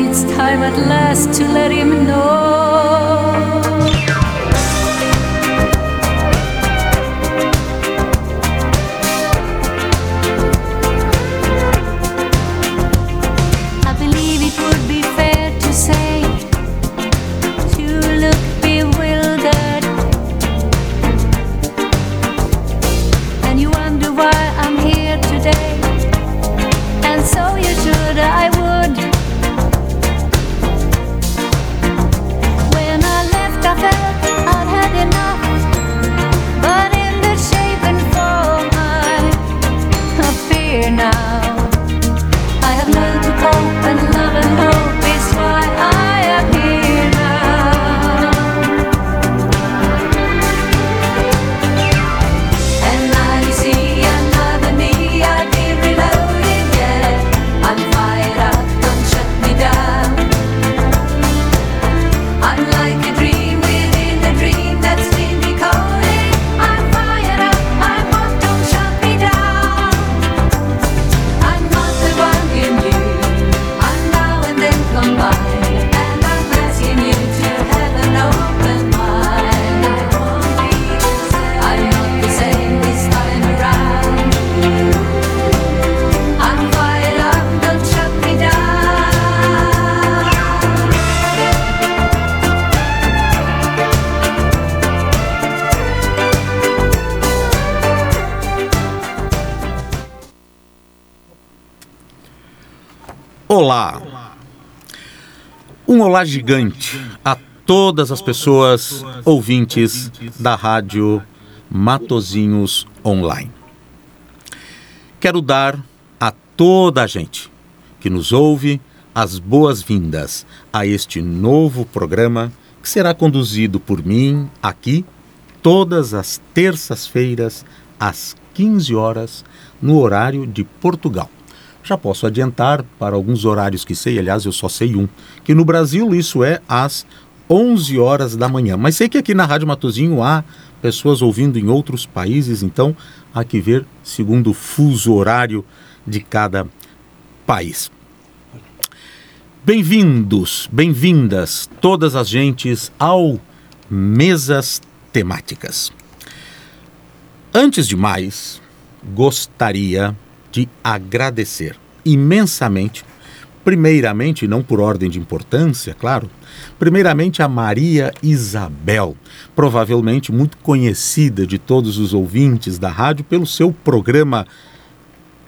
It's time at last to let him know. Olá. Um olá gigante a todas as pessoas ouvintes da rádio Matozinhos Online. Quero dar a toda a gente que nos ouve as boas-vindas a este novo programa que será conduzido por mim aqui todas as terças-feiras às 15 horas no horário de Portugal. Já posso adiantar para alguns horários que sei, aliás, eu só sei um, que no Brasil isso é às 11 horas da manhã. Mas sei que aqui na Rádio Matozinho há pessoas ouvindo em outros países, então há que ver segundo o fuso horário de cada país. Bem-vindos, bem-vindas todas as gentes ao Mesas Temáticas. Antes de mais, gostaria de agradecer imensamente, primeiramente, não por ordem de importância, claro, primeiramente a Maria Isabel, provavelmente muito conhecida de todos os ouvintes da rádio pelo seu programa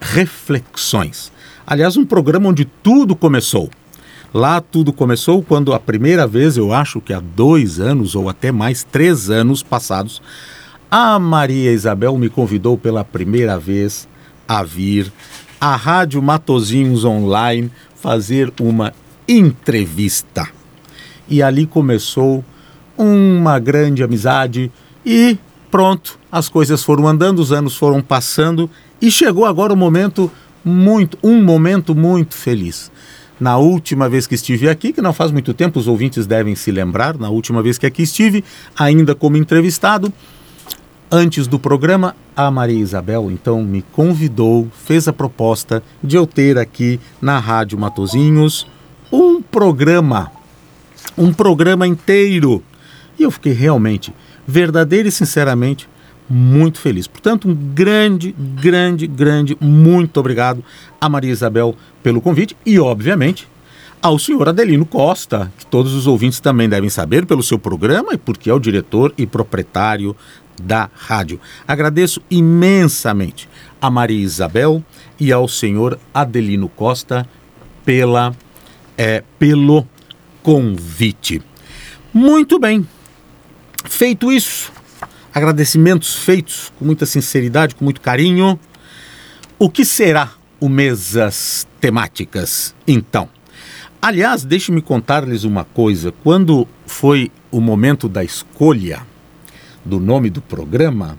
Reflexões. Aliás, um programa onde tudo começou. Lá tudo começou quando a primeira vez, eu acho que há dois anos ou até mais, três anos passados, a Maria Isabel me convidou pela primeira vez a vir à Rádio Matozinhos Online fazer uma entrevista. E ali começou uma grande amizade e pronto, as coisas foram andando, os anos foram passando e chegou agora o momento muito, um momento muito feliz. Na última vez que estive aqui, que não faz muito tempo, os ouvintes devem se lembrar, na última vez que aqui estive, ainda como entrevistado, antes do programa, a Maria Isabel então me convidou, fez a proposta de eu ter aqui na Rádio Matozinhos um programa, um programa inteiro. E eu fiquei realmente, verdadeiro e sinceramente, muito feliz. Portanto, um grande, grande, grande, muito obrigado a Maria Isabel pelo convite e, obviamente, ao senhor Adelino Costa, que todos os ouvintes também devem saber pelo seu programa e porque é o diretor e proprietário da rádio. Agradeço imensamente a Maria Isabel e ao senhor Adelino Costa pela, é, pelo convite. Muito bem. Feito isso, agradecimentos feitos com muita sinceridade, com muito carinho. O que será o Mesas Temáticas, então? Aliás, deixe-me contar-lhes uma coisa. Quando foi o momento da escolha do nome do programa,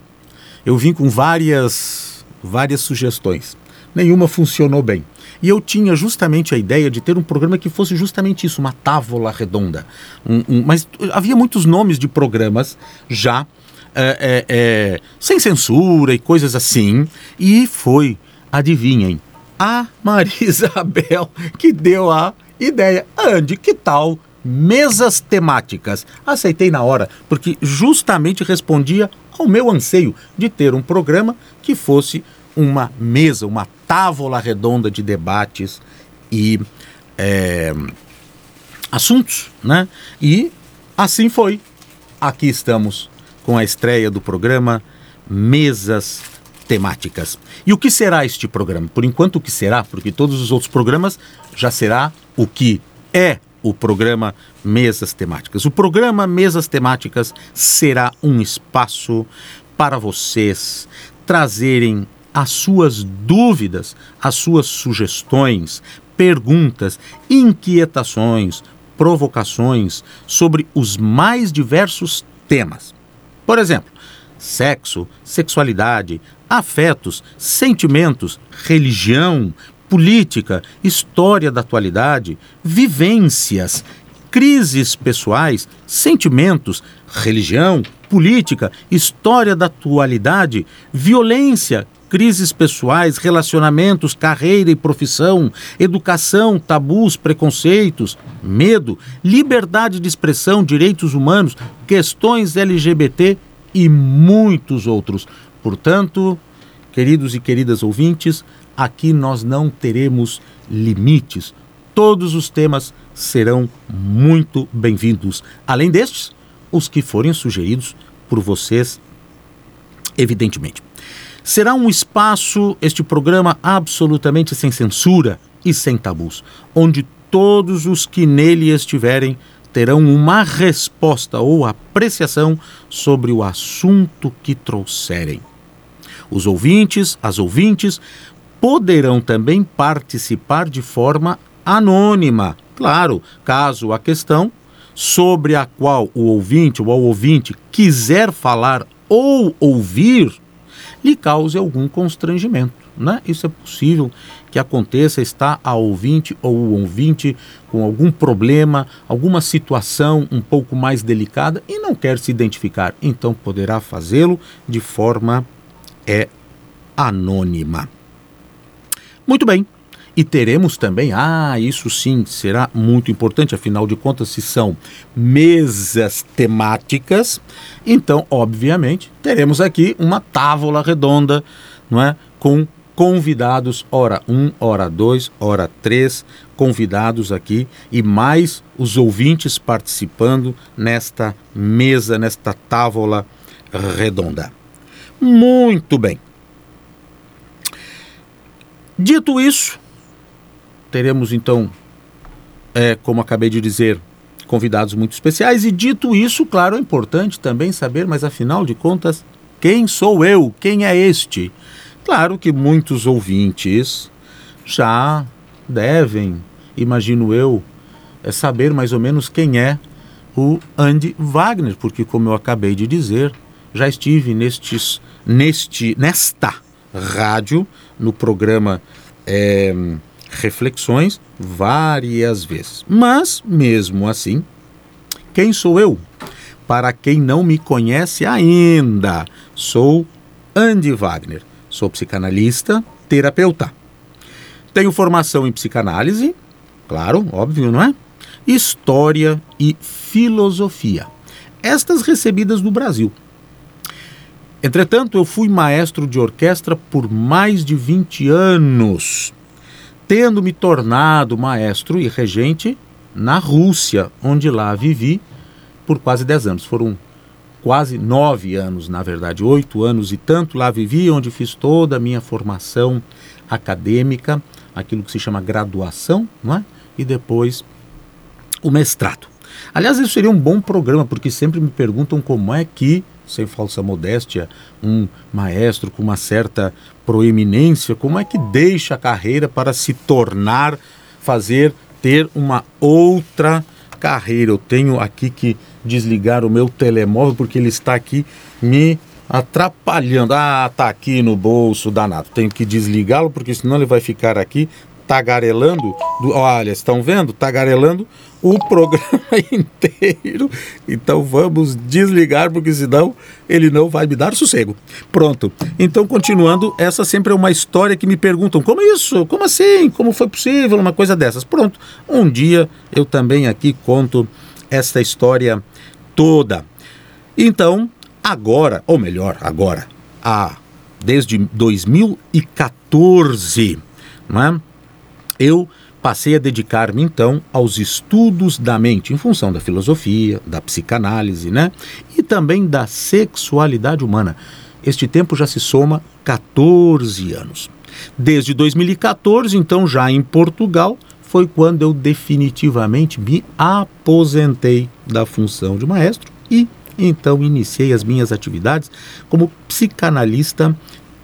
eu vim com várias, várias sugestões. Nenhuma funcionou bem. E eu tinha justamente a ideia de ter um programa que fosse justamente isso, uma távola redonda. Um- um- mas havia muitos nomes de programas já é, é, é, sem censura e coisas assim. E foi, adivinhem, a Maria Isabel que deu a ideia. Andy, que tal mesas temáticas? Aceitei na hora, porque justamente respondia ao meu anseio de ter um programa que fosse uma mesa, uma távola redonda de debates e é, assuntos, né? E assim foi. Aqui estamos com a estreia do programa Mesas Temáticas. E o que será este programa? Por enquanto, o que será? Porque todos os outros programas já será o que é o programa Mesas Temáticas. O programa Mesas Temáticas será um espaço para vocês trazerem as suas dúvidas, as suas sugestões, perguntas, inquietações, provocações sobre os mais diversos temas. Por exemplo, sexo, sexualidade, afetos, sentimentos, religião, política, história da atualidade, vivências, crises pessoais, sentimentos, religião, política, história da atualidade, violência, crises pessoais, relacionamentos, carreira e profissão, educação, tabus, preconceitos, medo, liberdade de expressão, direitos humanos, questões LGBT e muitos outros. Portanto, queridos e queridas ouvintes, aqui nós não teremos limites. Todos os temas serão muito bem-vindos. Além destes, os que forem sugeridos por vocês, evidentemente. Será um espaço, este programa, absolutamente sem censura e sem tabus, onde todos os que nele estiverem terão uma resposta ou apreciação sobre o assunto que trouxerem. Os ouvintes, as ouvintes, poderão também participar de forma anônima. Claro, caso a questão sobre a qual o ouvinte ou o ouvinte quiser falar ou ouvir lhe cause algum constrangimento. Né? Isso é possível que aconteça, está a ouvinte ou o ouvinte com algum problema, alguma situação um pouco mais delicada e não quer se identificar. Então poderá fazê-lo de forma é, anônima. Muito bem. E teremos também, ah, isso sim será muito importante, afinal de contas, se são mesas temáticas, então, obviamente, teremos aqui uma távola redonda, não é? Com convidados, hora um, hora dois, hora três, convidados aqui e mais os ouvintes participando nesta mesa, nesta távola redonda. Muito bem. Dito isso, teremos então, é, como acabei de dizer, convidados muito especiais. E dito isso, claro, é importante também saber, mas afinal de contas, quem sou eu? Quem é este? Claro que muitos ouvintes já devem, imagino eu, é saber mais ou menos quem é o Andy Wagner, porque como eu acabei de dizer, já estive nestes, neste, nesta rádio, no programa é, Reflexões, várias vezes. Mas, mesmo assim, quem sou eu? Para quem não me conhece ainda, sou Andy Wagner. Sou psicanalista, terapeuta. Tenho formação em psicanálise, claro, óbvio, não é? História e filosofia. Estas recebidas no Brasil. Entretanto, eu fui maestro de orquestra por mais de 20 anos, tendo me tornado maestro e regente na Rússia, onde lá vivi por quase 10 anos. Foram quase nove anos, na verdade, oito anos e tanto lá vivi, onde fiz toda a minha formação acadêmica, aquilo que se chama graduação, não é? E depois o mestrado. Aliás, isso seria um bom programa, porque sempre me perguntam como é que, sem falsa modéstia, um maestro com uma certa proeminência, como é que deixa a carreira para se tornar, fazer ter uma outra carreira. Eu tenho aqui que desligar o meu telemóvel porque ele está aqui me atrapalhando. Ah, tá aqui no bolso danado. Tenho que desligá-lo porque senão ele vai ficar aqui tagarelando. Do, olha, estão vendo? Tagarelando o programa inteiro. Então vamos desligar porque senão ele não vai me dar sossego. Pronto. Então continuando, essa sempre é uma história que me perguntam: como isso? Como assim? Como foi possível uma coisa dessas? Pronto. Um dia eu também aqui conto esta história toda. Então, agora, ou melhor, agora, a, desde 2014, não é? Eu passei a dedicar-me então aos estudos da mente, em função da filosofia, da psicanálise, né? E também da sexualidade humana. Este tempo já se soma 14 anos. Desde 2014, então, já em Portugal, foi quando eu definitivamente me aposentei da função de maestro e então iniciei as minhas atividades como psicanalista,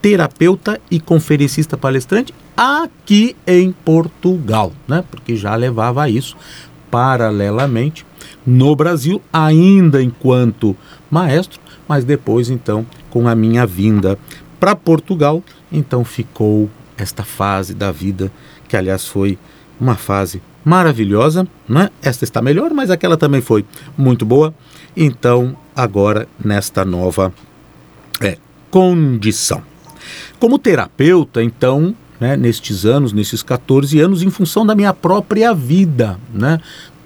terapeuta e conferencista palestrante aqui em Portugal, né? Porque já levava isso paralelamente no Brasil, ainda enquanto maestro, mas depois então com a minha vinda para Portugal, então ficou esta fase da vida que aliás foi uma fase maravilhosa, né? Esta está melhor, mas aquela também foi muito boa. Então, agora nesta nova é, condição. Como terapeuta, então, né, nestes anos, nesses 14 anos, em função da minha própria vida, né?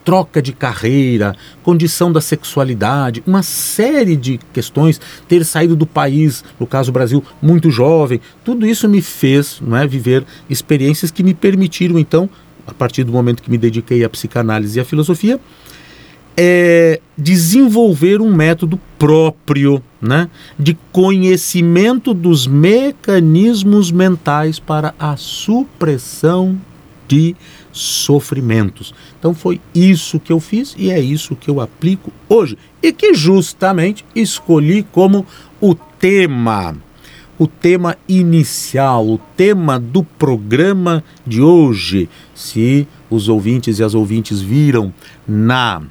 Troca de carreira, condição da sexualidade, uma série de questões, ter saído do país, no caso Brasil, muito jovem, tudo isso me fez é, viver experiências que me permitiram, então, a partir do momento que me dediquei à psicanálise e à filosofia, é desenvolver um método próprio né, de conhecimento dos mecanismos mentais para a supressão de sofrimentos. Então foi isso que eu fiz e é isso que eu aplico hoje e que justamente escolhi como o tema, o tema inicial, o tema do programa de hoje. Se os ouvintes e as ouvintes viram na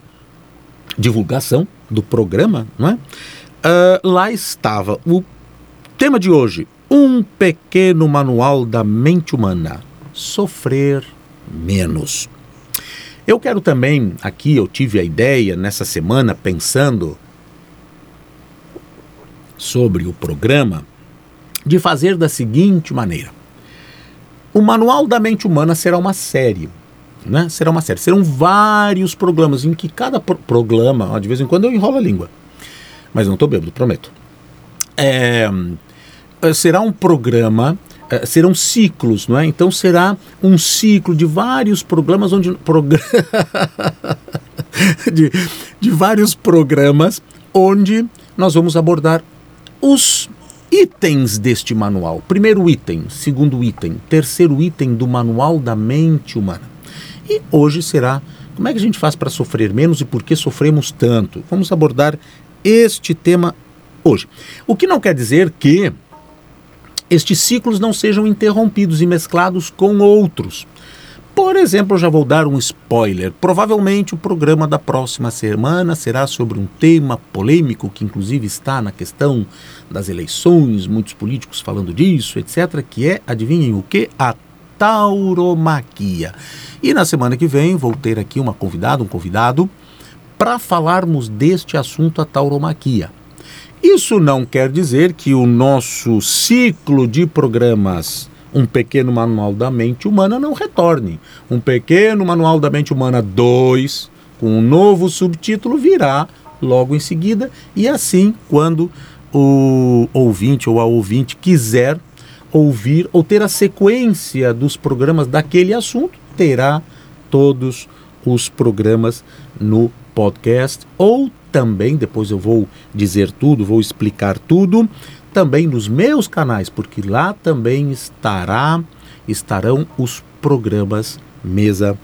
divulgação do programa, não é? Uh, lá estava o tema de hoje: um pequeno manual da mente humana. Sofrer menos. Eu quero também, aqui eu tive a ideia nessa semana, pensando sobre o programa, de fazer da seguinte maneira: o Manual da Mente Humana será uma série né? Será uma série. Serão vários programas em que cada pro programa, ó, de vez em quando eu enrolo a língua, mas não estou bêbado, prometo. É, é, será um programa, é, serão ciclos, não é? Então será um ciclo de vários programas onde progr... de, de vários programas onde nós vamos abordar os itens deste manual. Primeiro item, segundo item, terceiro item do manual da mente humana. E hoje será como é que a gente faz para sofrer menos e por que sofremos tanto? Vamos abordar este tema hoje. O que não quer dizer que estes ciclos não sejam interrompidos e mesclados com outros. Por exemplo, eu já vou dar um spoiler. Provavelmente o programa da próxima semana será sobre um tema polêmico que inclusive está na questão das eleições, muitos políticos falando disso, etc, que é, adivinhem o que? A tauromaquia. E na semana que vem vou ter aqui uma convidada, um convidado, para falarmos deste assunto, a tauromaquia. Isso não quer dizer que o nosso ciclo de programas um pequeno manual da mente humana não retorne. Um pequeno manual da mente humana 2, com um novo subtítulo, virá logo em seguida, e assim, quando o ouvinte ou a ouvinte quiser ouvir ou ter a sequência dos programas daquele assunto, terá todos os programas no podcast. Ou também, depois eu vou dizer tudo, vou explicar tudo, também nos meus canais, porque lá também estará estarão os programas mesa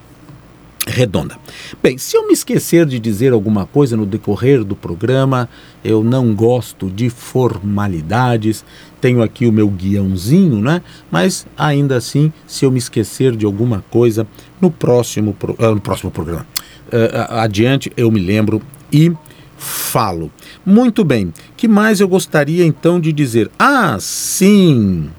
redonda. Bem, se eu me esquecer de dizer alguma coisa no decorrer do programa, eu não gosto de formalidades. Tenho aqui o meu guiãozinho, né? Mas ainda assim, se eu me esquecer de alguma coisa no próximo, pro, uh, no próximo programa, uh, adiante eu me lembro e falo. Muito bem. Que mais eu gostaria então de dizer? Ah, sim.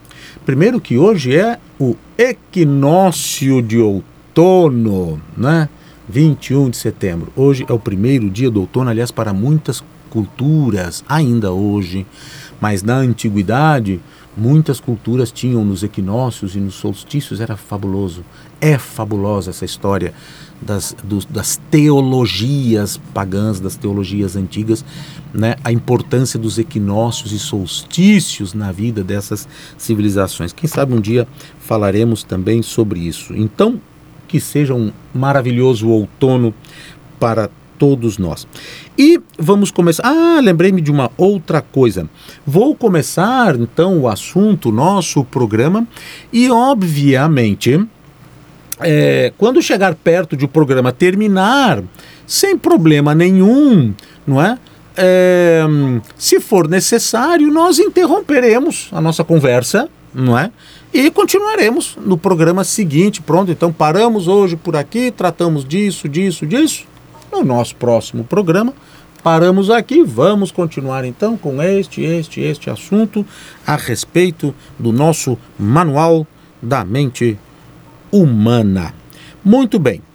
Primeiro que hoje é o equinócio de outono outono, né? 21 de setembro. Hoje é o primeiro dia do outono, aliás, para muitas culturas, ainda hoje, mas na antiguidade, muitas culturas tinham nos equinócios e nos solstícios, era fabuloso. É fabulosa essa história das, dos, das teologias pagãs, das teologias antigas, né? a importância dos equinócios e solstícios na vida dessas civilizações. Quem sabe um dia falaremos também sobre isso. Então, que seja um maravilhoso outono para todos nós. E vamos começar. Ah, lembrei-me de uma outra coisa. Vou começar então o assunto, nosso programa, e obviamente, é, quando chegar perto de o programa terminar, sem problema nenhum, não é? é? Se for necessário, nós interromperemos a nossa conversa, não é? E continuaremos no programa seguinte. Pronto, então paramos hoje por aqui, tratamos disso, disso, disso. No nosso próximo programa, paramos aqui. Vamos continuar então com este, este, este assunto a respeito do nosso Manual da Mente Humana. Muito bem.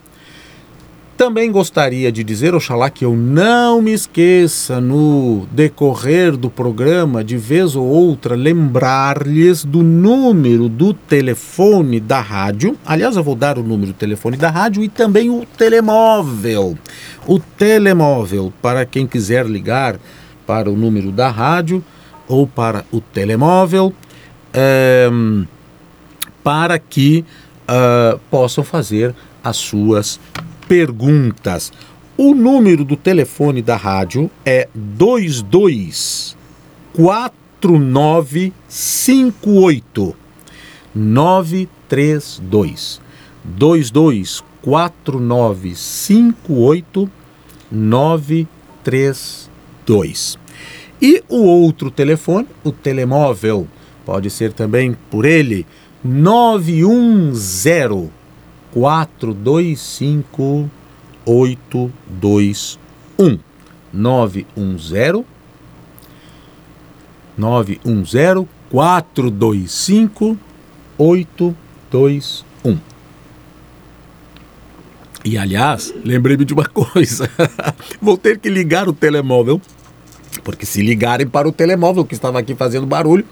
Também gostaria de dizer, oxalá que eu não me esqueça no decorrer do programa, de vez ou outra, lembrar-lhes do número do telefone da rádio. Aliás, eu vou dar o número do telefone da rádio e também o telemóvel. O telemóvel, para quem quiser ligar para o número da rádio ou para o telemóvel, é, para que uh, possam fazer as suas perguntas. O número do telefone da rádio é 22 4958 932 22 4958 932. E o outro telefone, o telemóvel, pode ser também por ele 910 425 821 910 910 425 821 E aliás, lembrei-me de uma coisa. Vou ter que ligar o telemóvel, porque se ligarem para o telemóvel que estava aqui fazendo barulho,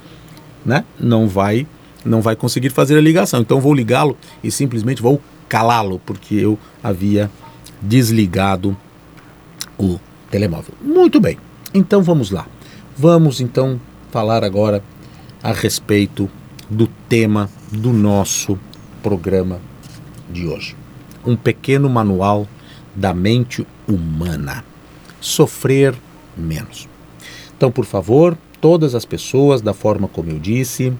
né, não vai não vai conseguir fazer a ligação. Então vou ligá-lo e simplesmente vou calá-lo, porque eu havia desligado o telemóvel. Muito bem, então vamos lá. Vamos então falar agora a respeito do tema do nosso programa de hoje. Um pequeno manual da mente humana. Sofrer menos. Então, por favor, todas as pessoas, da forma como eu disse,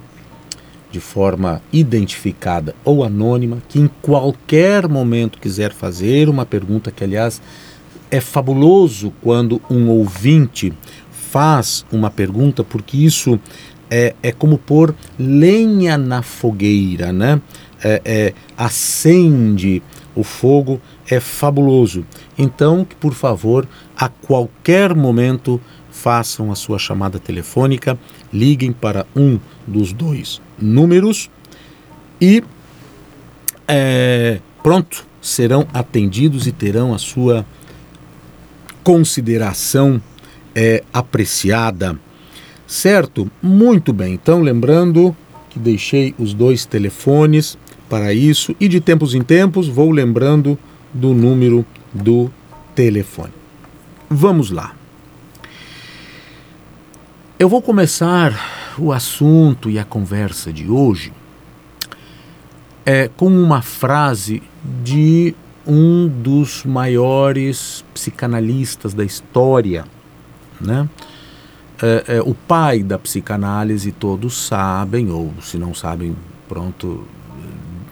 de forma identificada ou anônima, que em qualquer momento quiser fazer uma pergunta, que aliás é fabuloso quando um ouvinte faz uma pergunta, porque isso é, é como pôr lenha na fogueira, né? É, é, acende o fogo, é fabuloso. Então, por favor, a qualquer momento façam a sua chamada telefônica, liguem para um dos dois números e é, pronto, serão atendidos e terão a sua consideração é, apreciada. Certo? Muito bem. Então, lembrando que deixei os dois telefones para isso e de tempos em tempos vou lembrando do número do telefone. Vamos lá. Eu vou começar o assunto e a conversa de hoje é, com uma frase de um dos maiores psicanalistas da história, né? É, é, o pai da psicanálise, todos sabem, ou se não sabem, pronto,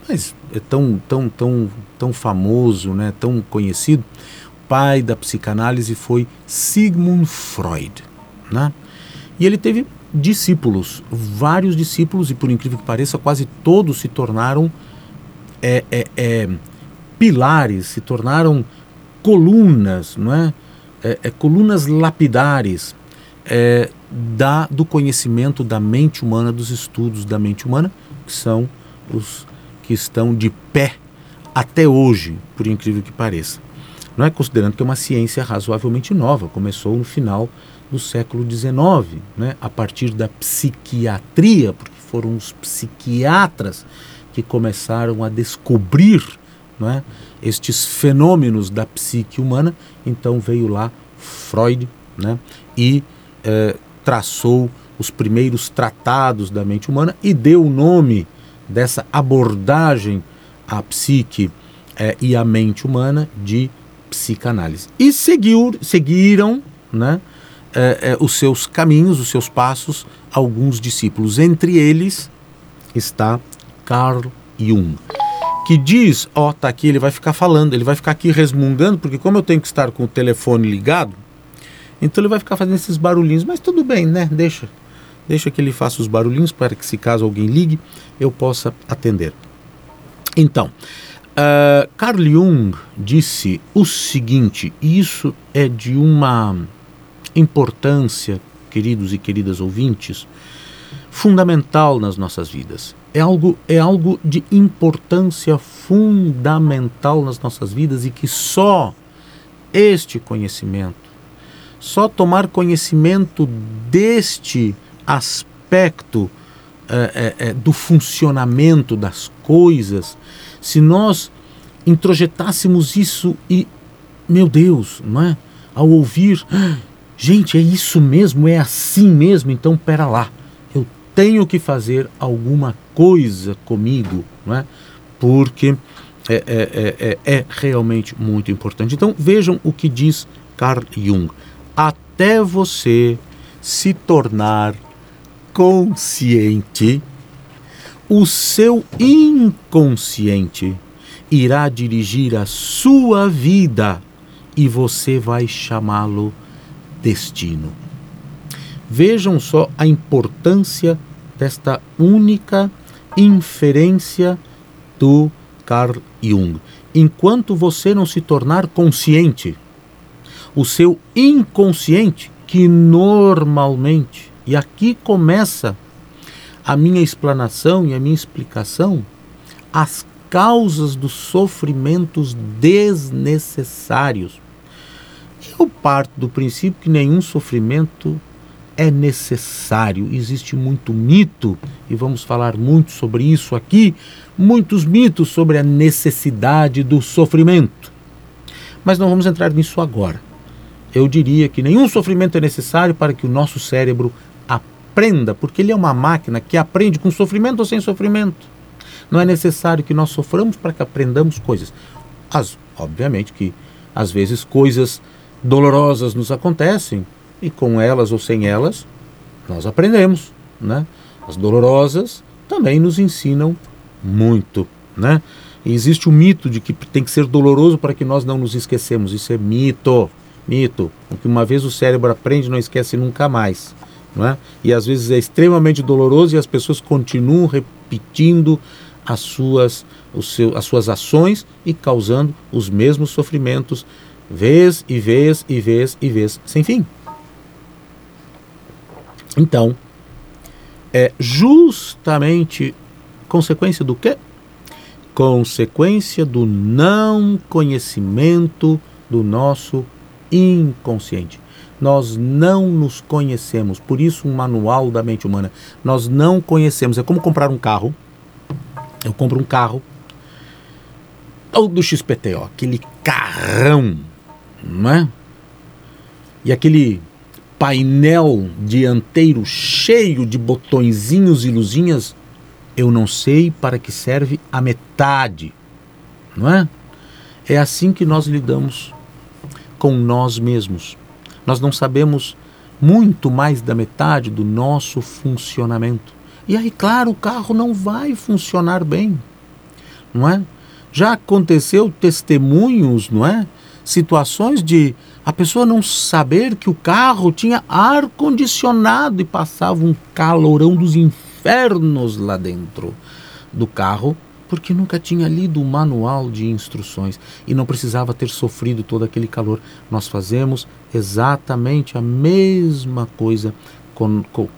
mas é tão, tão, tão, tão famoso, né, tão conhecido, o pai da psicanálise foi Sigmund Freud. Né? E ele teve discípulos, vários discípulos, e por incrível que pareça, quase todos se tornaram é, é, é, pilares, se tornaram colunas, não é? é, é colunas lapidares é, da, do conhecimento da mente humana, dos estudos da mente humana, que são os que estão de pé até hoje, por incrível que pareça. Não é considerando que é uma ciência razoavelmente nova, começou no final do século XIX, né, a partir da psiquiatria, porque foram os psiquiatras que começaram a descobrir não é, estes fenômenos da psique humana. Então veio lá Freud né, e eh, traçou os primeiros tratados da mente humana e deu o nome dessa abordagem à psique eh, e à mente humana de psicanálise. E seguiu, seguiram né, eh, os seus caminhos, os seus passos, alguns discípulos. Entre eles está Carl Jung, que diz, ó, tá aqui, ele vai ficar falando, ele vai ficar aqui resmungando, porque como eu tenho que estar com o telefone ligado, então ele vai ficar fazendo esses barulhinhos, mas tudo bem, né? Deixa. Deixa que ele faça os barulhinhos para que se caso alguém ligue, eu possa atender. Então, uh, Carl Jung disse o seguinte, e isso é de uma importância, queridos e queridas ouvintes, fundamental nas nossas vidas. É algo, é algo de importância fundamental nas nossas vidas e que só este conhecimento só tomar conhecimento deste aspecto é, é, do funcionamento das coisas, se nós introjetássemos isso e, meu Deus, não é? Ao ouvir, ah, gente, é isso mesmo, é assim mesmo, então pera lá, eu tenho que fazer alguma coisa comigo, não é? Porque é, é, é, é realmente muito importante. Então vejam o que diz Carl Jung até você se tornar consciente, o seu inconsciente irá dirigir a sua vida e você vai chamá-lo destino. Vejam só a importância desta única inferência do Carl Jung. Enquanto você não se tornar consciente, o seu inconsciente, que normalmente, e aqui começa a minha explanação e a minha explicação, as causas dos sofrimentos desnecessários. Eu parto do princípio que nenhum sofrimento é necessário. Existe muito mito, e vamos falar muito sobre isso aqui, muitos mitos sobre a necessidade do sofrimento. Mas não vamos entrar nisso agora eu diria que nenhum sofrimento é necessário para que o nosso cérebro aprenda, porque ele é uma máquina que aprende com sofrimento ou sem sofrimento. Não é necessário que nós soframos para que aprendamos coisas. As, obviamente que às vezes coisas dolorosas nos acontecem e com elas ou sem elas nós aprendemos, né? As dolorosas também nos ensinam muito, né? E existe o mito de que tem que ser doloroso para que nós não nos esquecemos. Isso é mito. Mito. O que uma vez o cérebro aprende, não esquece nunca mais. Não é? E às vezes é extremamente doloroso e as pessoas continuam repetindo as suas, seu, as suas ações e causando os mesmos sofrimentos, vez e vez e vez e vez, sem fim. Então, é justamente consequência do quê? Consequência do não conhecimento do nosso inconsciente. Nós não nos conhecemos, por isso um manual da mente humana. Nós não conhecemos. É como comprar um carro. Eu compro um carro todo XPTO, aquele carrão, não é? E aquele painel dianteiro cheio de botõezinhos e luzinhas, eu não sei para que serve a metade, não é? É assim que nós lidamos com nós mesmos. Nós não sabemos muito mais da metade do nosso funcionamento. E aí, claro, o carro não vai funcionar bem. não é? Já aconteceu testemunhos, não é? Situações de a pessoa não saber que o carro tinha ar condicionado e passava um calorão dos infernos lá dentro do carro porque nunca tinha lido o manual de instruções e não precisava ter sofrido todo aquele calor. Nós fazemos exatamente a mesma coisa con, con,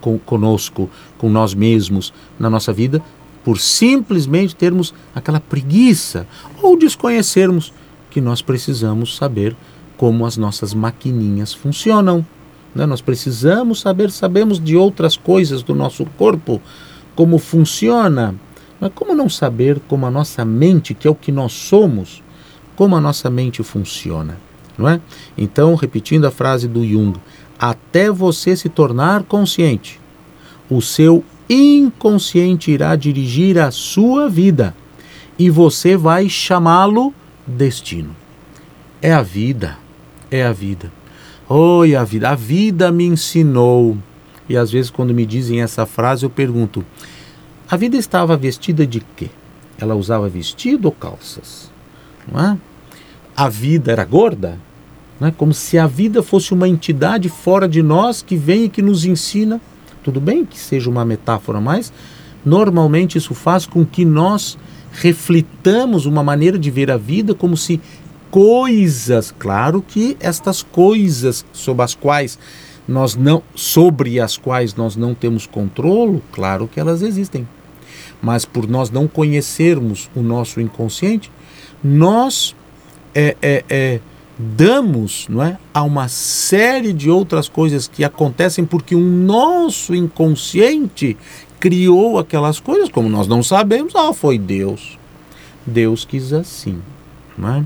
con, conosco, com nós mesmos na nossa vida, por simplesmente termos aquela preguiça ou desconhecermos que nós precisamos saber como as nossas maquininhas funcionam. Né? Nós precisamos saber, sabemos de outras coisas do nosso corpo, como funciona mas como não saber como a nossa mente, que é o que nós somos, como a nossa mente funciona, não é? Então, repetindo a frase do Jung, até você se tornar consciente, o seu inconsciente irá dirigir a sua vida e você vai chamá-lo destino. É a vida, é a vida. Oi, a vida, a vida me ensinou. E às vezes quando me dizem essa frase eu pergunto: a vida estava vestida de quê? Ela usava vestido ou calças? Não é? A vida era gorda? Não é? Como se a vida fosse uma entidade fora de nós que vem e que nos ensina. Tudo bem que seja uma metáfora, mas normalmente isso faz com que nós reflitamos uma maneira de ver a vida como se coisas, claro que estas coisas sobre as quais nós não sobre as quais nós não temos controle, claro que elas existem. Mas por nós não conhecermos o nosso inconsciente, nós é, é, é, damos não é, a uma série de outras coisas que acontecem porque o nosso inconsciente criou aquelas coisas, como nós não sabemos, ah, foi Deus. Deus quis assim. Não é?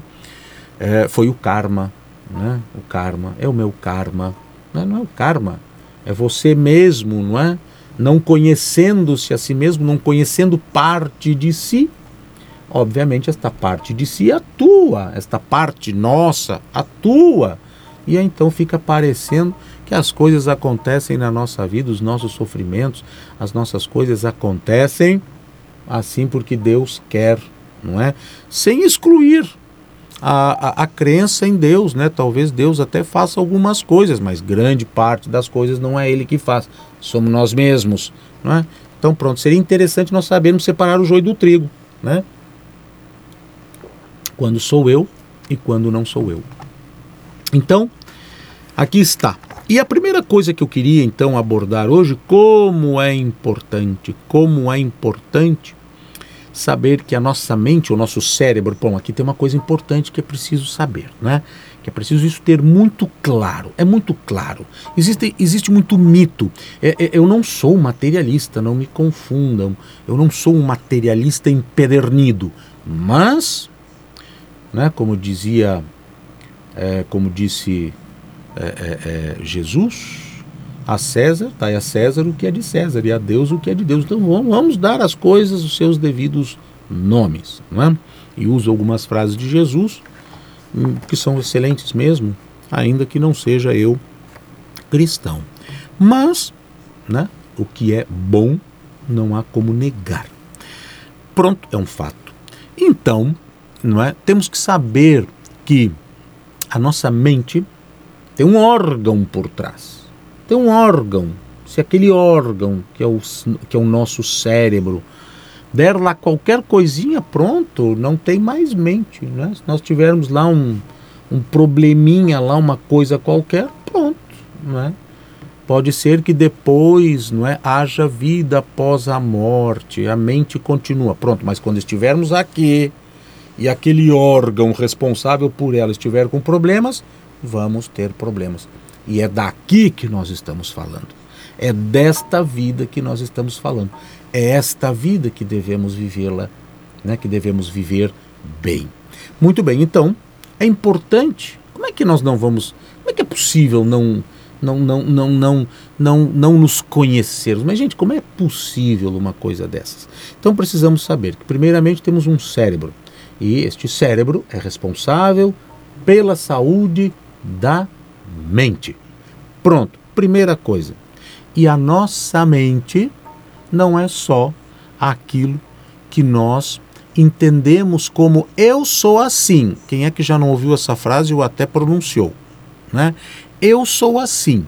é foi o karma. Né? O karma é o meu karma. Não é, não é o karma, é você mesmo, não é? não conhecendo-se a si mesmo, não conhecendo parte de si, obviamente esta parte de si atua, esta parte nossa atua. E aí, então fica parecendo que as coisas acontecem na nossa vida, os nossos sofrimentos, as nossas coisas acontecem assim porque Deus quer, não é? Sem excluir a, a, a, crença em Deus, né? Talvez Deus até faça algumas coisas, mas grande parte das coisas não é Ele que faz, somos nós mesmos, não é? Então pronto, seria interessante nós sabermos separar o joio do trigo, né? Quando sou eu e quando não sou eu. Então, aqui está. E a primeira coisa que eu queria então abordar hoje, como é importante, como é importante saber que a nossa mente, o nosso cérebro, bom, aqui tem uma coisa importante que é preciso saber, né? Que é preciso isso ter muito claro. É muito claro. Existe, existe muito mito. É, é, eu não sou materialista, não me confundam. Eu não sou um materialista empedernido. Mas, né, como dizia, é, como disse é, é, é, Jesus, a César, tá a César o que é de César e a Deus o que é de Deus. Então vamos, vamos dar às coisas os seus devidos nomes, não é? E uso algumas frases de Jesus hum, que são excelentes mesmo, ainda que não seja eu cristão. Mas, né, o que é bom não há como negar. Pronto, é um fato. Então, não é? Temos que saber que a nossa mente tem um órgão por trás tem um órgão, se aquele órgão, que é o, que é o nosso cérebro, der lá qualquer coisinha, pronto, não tem mais mente. Né? Se nós tivermos lá um, um probleminha, lá uma coisa qualquer, pronto. Né? Pode ser que depois não é, haja vida após a morte, a mente continua. Pronto, mas quando estivermos aqui e aquele órgão responsável por ela estiver com problemas, vamos ter problemas. E é daqui que nós estamos falando. É desta vida que nós estamos falando. É esta vida que devemos vivê-la, né, que devemos viver bem. Muito bem, então, é importante. Como é que nós não vamos. Como é que é possível não não, não, não, não, não, não nos conhecermos. Mas, gente, como é possível uma coisa dessas? Então, precisamos saber que, primeiramente, temos um cérebro. E este cérebro é responsável pela saúde da mente. Pronto, primeira coisa. E a nossa mente não é só aquilo que nós entendemos como eu sou assim. Quem é que já não ouviu essa frase ou até pronunciou? Né? Eu sou assim.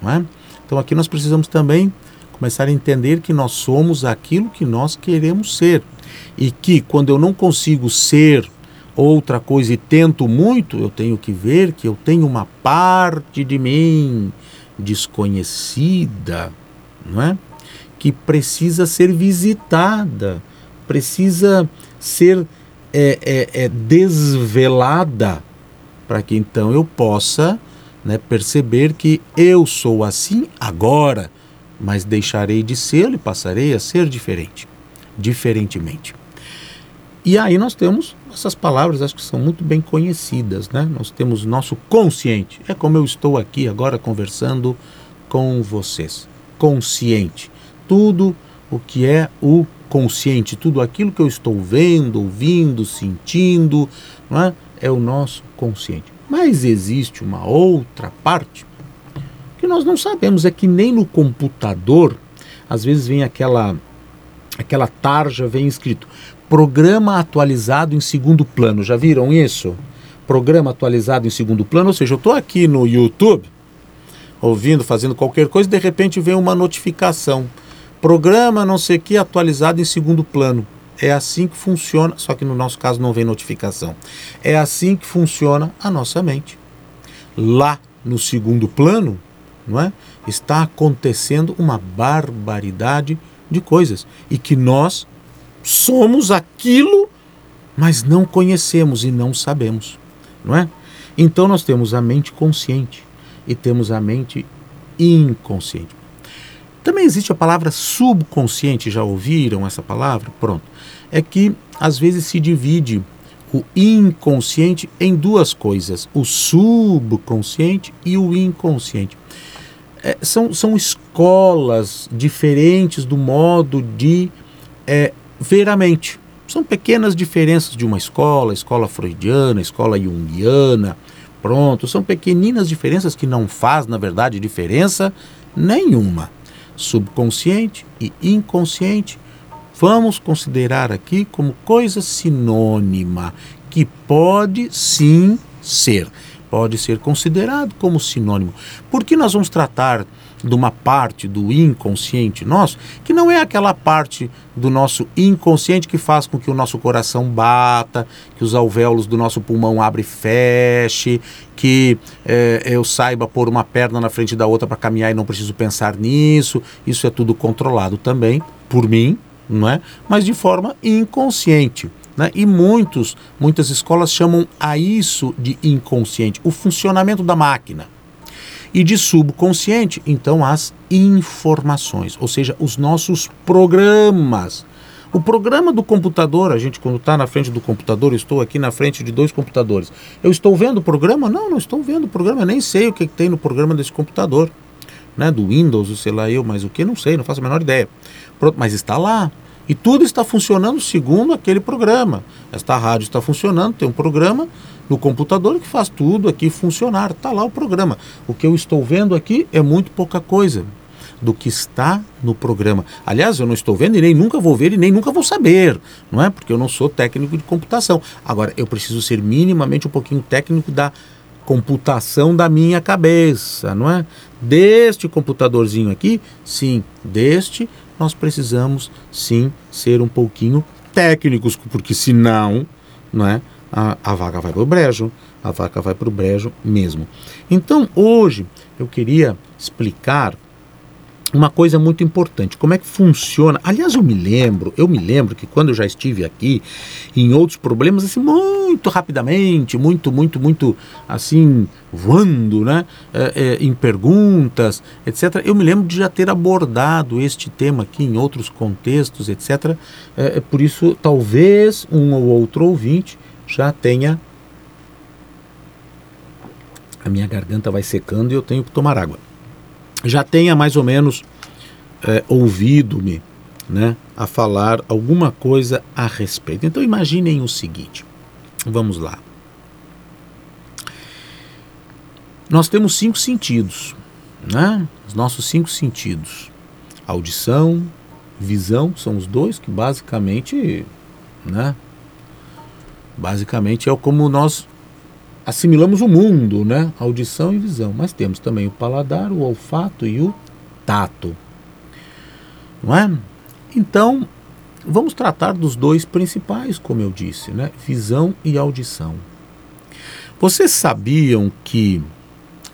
Não é? Então aqui nós precisamos também começar a entender que nós somos aquilo que nós queremos ser. E que quando eu não consigo ser outra coisa e tento muito, eu tenho que ver que eu tenho uma parte de mim desconhecida, não é? Que precisa ser visitada, precisa ser é, é, é desvelada, para que então eu possa né, perceber que eu sou assim agora, mas deixarei de ser e passarei a ser diferente, diferentemente. E aí nós temos essas palavras, acho que são muito bem conhecidas, né? Nós temos nosso consciente, é como eu estou aqui agora conversando com vocês. Consciente. Tudo o que é o consciente, tudo aquilo que eu estou vendo, ouvindo, sentindo, não é? é o nosso consciente. Mas existe uma outra parte que nós não sabemos, é que nem no computador, às vezes vem aquela aquela tarja vem escrito programa atualizado em segundo plano. Já viram isso? Programa atualizado em segundo plano, ou seja, eu estou aqui no YouTube ouvindo, fazendo qualquer coisa, de repente vem uma notificação. Programa não sei o que atualizado em segundo plano. É assim que funciona, só que no nosso caso não vem notificação. É assim que funciona a nossa mente. Lá no segundo plano, não é? Está acontecendo uma barbaridade de coisas e que nós somos aquilo, mas não conhecemos e não sabemos, não é? Então nós temos a mente consciente e temos a mente inconsciente. Também existe a palavra subconsciente, já ouviram essa palavra? Pronto. É que às vezes se divide o inconsciente em duas coisas: o subconsciente e o inconsciente. É, são, são escolas diferentes do modo de é, ver a mente. São pequenas diferenças de uma escola, escola freudiana, escola junguiana, pronto. São pequeninas diferenças que não faz, na verdade, diferença nenhuma. Subconsciente e inconsciente, vamos considerar aqui como coisa sinônima, que pode sim ser. Pode ser considerado como sinônimo. Por que nós vamos tratar de uma parte do inconsciente nosso, que não é aquela parte do nosso inconsciente que faz com que o nosso coração bata, que os alvéolos do nosso pulmão abre e feche, que é, eu saiba pôr uma perna na frente da outra para caminhar e não preciso pensar nisso. Isso é tudo controlado também por mim, não é? Mas de forma inconsciente. Né? E muitos, muitas escolas chamam a isso de inconsciente, o funcionamento da máquina e de subconsciente, então as informações, ou seja, os nossos programas. O programa do computador, a gente quando está na frente do computador, estou aqui na frente de dois computadores. Eu estou vendo o programa? Não, não estou vendo o programa, nem sei o que, que tem no programa desse computador. Né, do Windows, sei lá eu, mas o que não sei, não faço a menor ideia. Pronto, mas está lá. E tudo está funcionando segundo aquele programa. Esta rádio está funcionando, tem um programa no computador que faz tudo aqui funcionar. Está lá o programa. O que eu estou vendo aqui é muito pouca coisa do que está no programa. Aliás, eu não estou vendo e nem nunca vou ver e nem nunca vou saber, não é? Porque eu não sou técnico de computação. Agora, eu preciso ser minimamente um pouquinho técnico da computação da minha cabeça, não é? Deste computadorzinho aqui, sim, deste nós precisamos sim ser um pouquinho técnicos, porque senão, não é? A, a vaca vai para o brejo, a vaca vai para o brejo mesmo. Então, hoje eu queria explicar uma coisa muito importante, como é que funciona. Aliás, eu me lembro, eu me lembro que quando eu já estive aqui em outros problemas, assim, muito rapidamente, muito, muito, muito, assim, voando, né, é, é, em perguntas, etc. Eu me lembro de já ter abordado este tema aqui em outros contextos, etc. É, é por isso, talvez um ou outro ouvinte já tenha. A minha garganta vai secando e eu tenho que tomar água já tenha mais ou menos é, ouvido-me né, a falar alguma coisa a respeito. Então imaginem o seguinte: vamos lá. Nós temos cinco sentidos, né? Os nossos cinco sentidos: audição, visão, são os dois que basicamente né? Basicamente é como nós assimilamos o mundo, né? Audição e visão. Mas temos também o paladar, o olfato e o tato. Não é? Então, vamos tratar dos dois principais, como eu disse, né? Visão e audição. Vocês sabiam que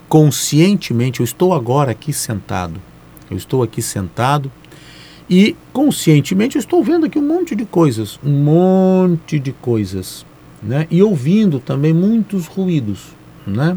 conscientemente eu estou agora aqui sentado. Eu estou aqui sentado e conscientemente eu estou vendo aqui um monte de coisas, um monte de coisas, né? E ouvindo também muitos ruídos, né?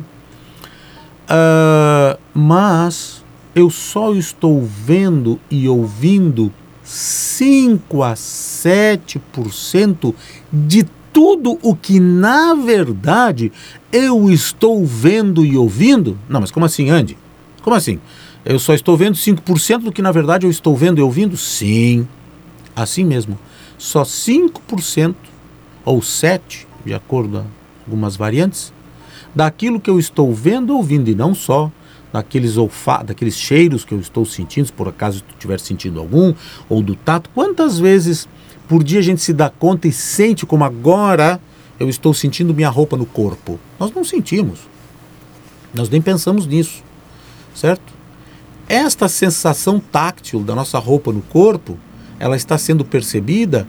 Uh, mas eu só estou vendo e ouvindo 5 a 7% de tudo o que na verdade eu estou vendo e ouvindo? Não, mas como assim, Andy? Como assim? Eu só estou vendo 5% do que na verdade eu estou vendo e ouvindo? Sim, assim mesmo. Só 5% ou 7%, de acordo com algumas variantes, daquilo que eu estou vendo ouvindo, e não só daqueles olfa daqueles cheiros que eu estou sentindo, se por acaso tu tiver sentido algum, ou do tato. Quantas vezes por dia a gente se dá conta e sente como agora eu estou sentindo minha roupa no corpo? Nós não sentimos. Nós nem pensamos nisso, certo? Esta sensação táctil da nossa roupa no corpo, ela está sendo percebida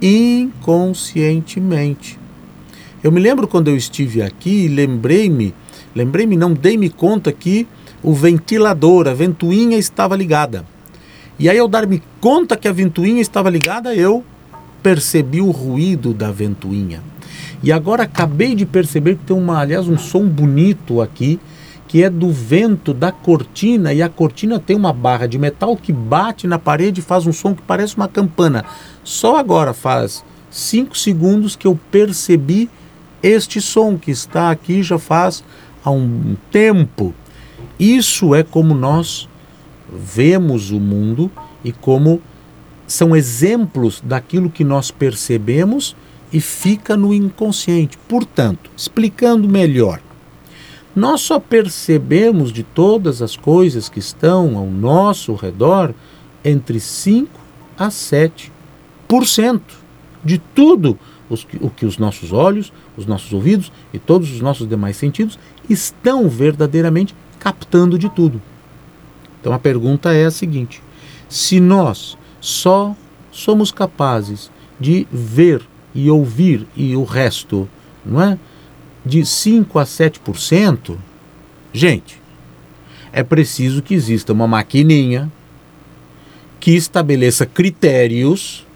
inconscientemente. Eu me lembro quando eu estive aqui, lembrei-me, lembrei-me, não dei-me conta que o ventilador, a ventoinha estava ligada. E aí, ao dar-me conta que a ventoinha estava ligada, eu percebi o ruído da ventoinha. E agora acabei de perceber que tem uma, aliás, um som bonito aqui, que é do vento da cortina, e a cortina tem uma barra de metal que bate na parede e faz um som que parece uma campana. Só agora faz cinco segundos que eu percebi este som que está aqui já faz há um tempo. Isso é como nós vemos o mundo e como são exemplos daquilo que nós percebemos e fica no inconsciente. Portanto, explicando melhor, nós só percebemos de todas as coisas que estão ao nosso redor entre 5 a 7% de tudo o que os nossos olhos, os nossos ouvidos e todos os nossos demais sentidos estão verdadeiramente captando de tudo. Então a pergunta é a seguinte: se nós só somos capazes de ver e ouvir e o resto, não é? De 5 a 7%, gente, é preciso que exista uma maquininha que estabeleça critérios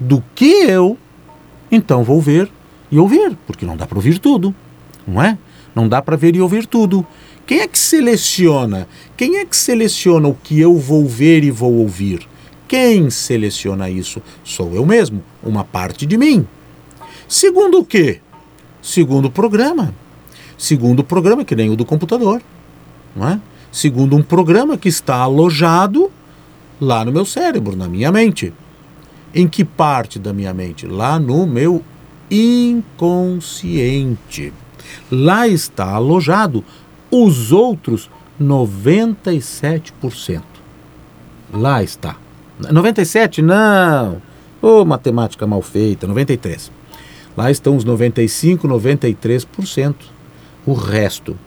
do que eu então vou ver e ouvir, porque não dá para ouvir tudo, não é? Não dá para ver e ouvir tudo. Quem é que seleciona? Quem é que seleciona o que eu vou ver e vou ouvir? Quem seleciona isso? Sou eu mesmo, uma parte de mim. Segundo o quê? Segundo programa. Segundo programa, que nem o do computador. Não é? Segundo um programa que está alojado lá no meu cérebro, na minha mente. Em que parte da minha mente? Lá no meu inconsciente. Lá está alojado os outros 97%. Lá está. 97? Não. Ô, oh, matemática mal feita, 93. Lá estão os 95, 93%. O resto.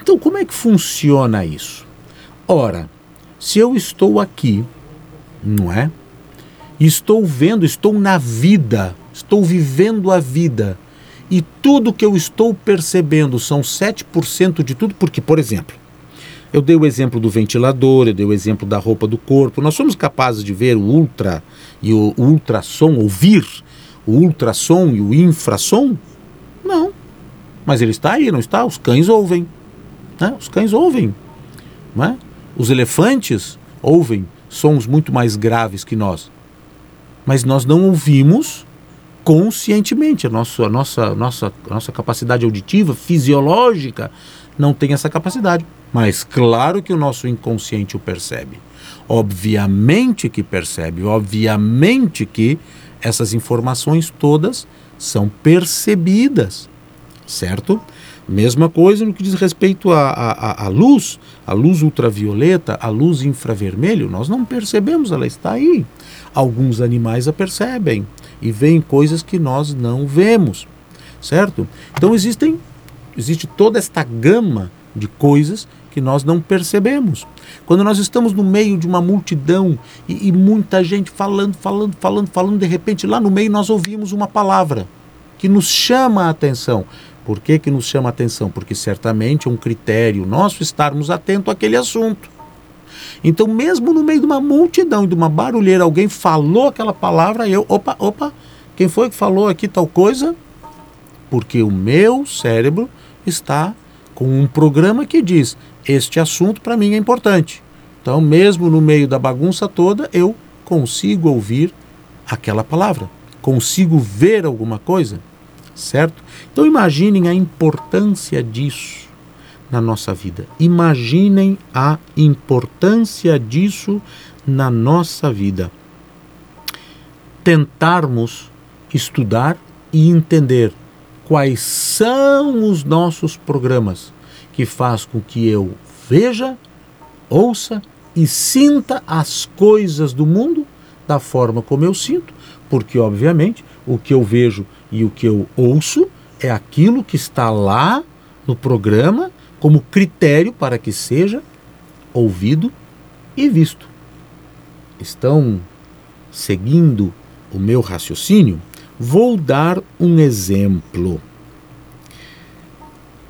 Então, como é que funciona isso? Ora, se eu estou aqui, não é? Estou vendo, estou na vida, estou vivendo a vida e tudo que eu estou percebendo são 7% de tudo, porque, por exemplo, eu dei o exemplo do ventilador, eu dei o exemplo da roupa do corpo. Nós somos capazes de ver o ultra e o ultrassom, ouvir o ultrassom e o infrassom? Não. Mas ele está aí, não está? Os cães ouvem. Né? Os cães ouvem. Né? Os elefantes ouvem sons muito mais graves que nós. Mas nós não ouvimos conscientemente. A nossa, a nossa, nossa, a nossa capacidade auditiva, fisiológica, não tem essa capacidade. Mas claro que o nosso inconsciente o percebe. Obviamente que percebe, obviamente que essas informações todas são percebidas, certo? Mesma coisa no que diz respeito à luz, a luz ultravioleta, a luz infravermelho, nós não percebemos, ela está aí. Alguns animais a percebem, e veem coisas que nós não vemos, certo? Então existem existe toda esta gama de coisas que nós não percebemos. Quando nós estamos no meio de uma multidão e, e, muita gente falando, falando, falando, falando, de repente lá no meio nós ouvimos uma palavra que nos chama a atenção. Por que, que nos chama a atenção? Porque certamente é um critério nosso estarmos atentos àquele assunto. Então, mesmo no meio de uma multidão e de uma barulheira, alguém falou aquela palavra, eu, opa, opa, quem foi que falou aqui tal coisa? Porque o meu cérebro está com um programa que diz: este assunto para mim é importante. Então, mesmo no meio da bagunça toda, eu consigo ouvir aquela palavra, consigo ver alguma coisa, certo? Então, imaginem a importância disso na nossa vida. Imaginem a importância disso na nossa vida. Tentarmos estudar e entender quais são os nossos programas que faz com que eu veja, ouça e sinta as coisas do mundo da forma como eu sinto, porque obviamente o que eu vejo e o que eu ouço é aquilo que está lá no programa como critério para que seja ouvido e visto. Estão seguindo o meu raciocínio? Vou dar um exemplo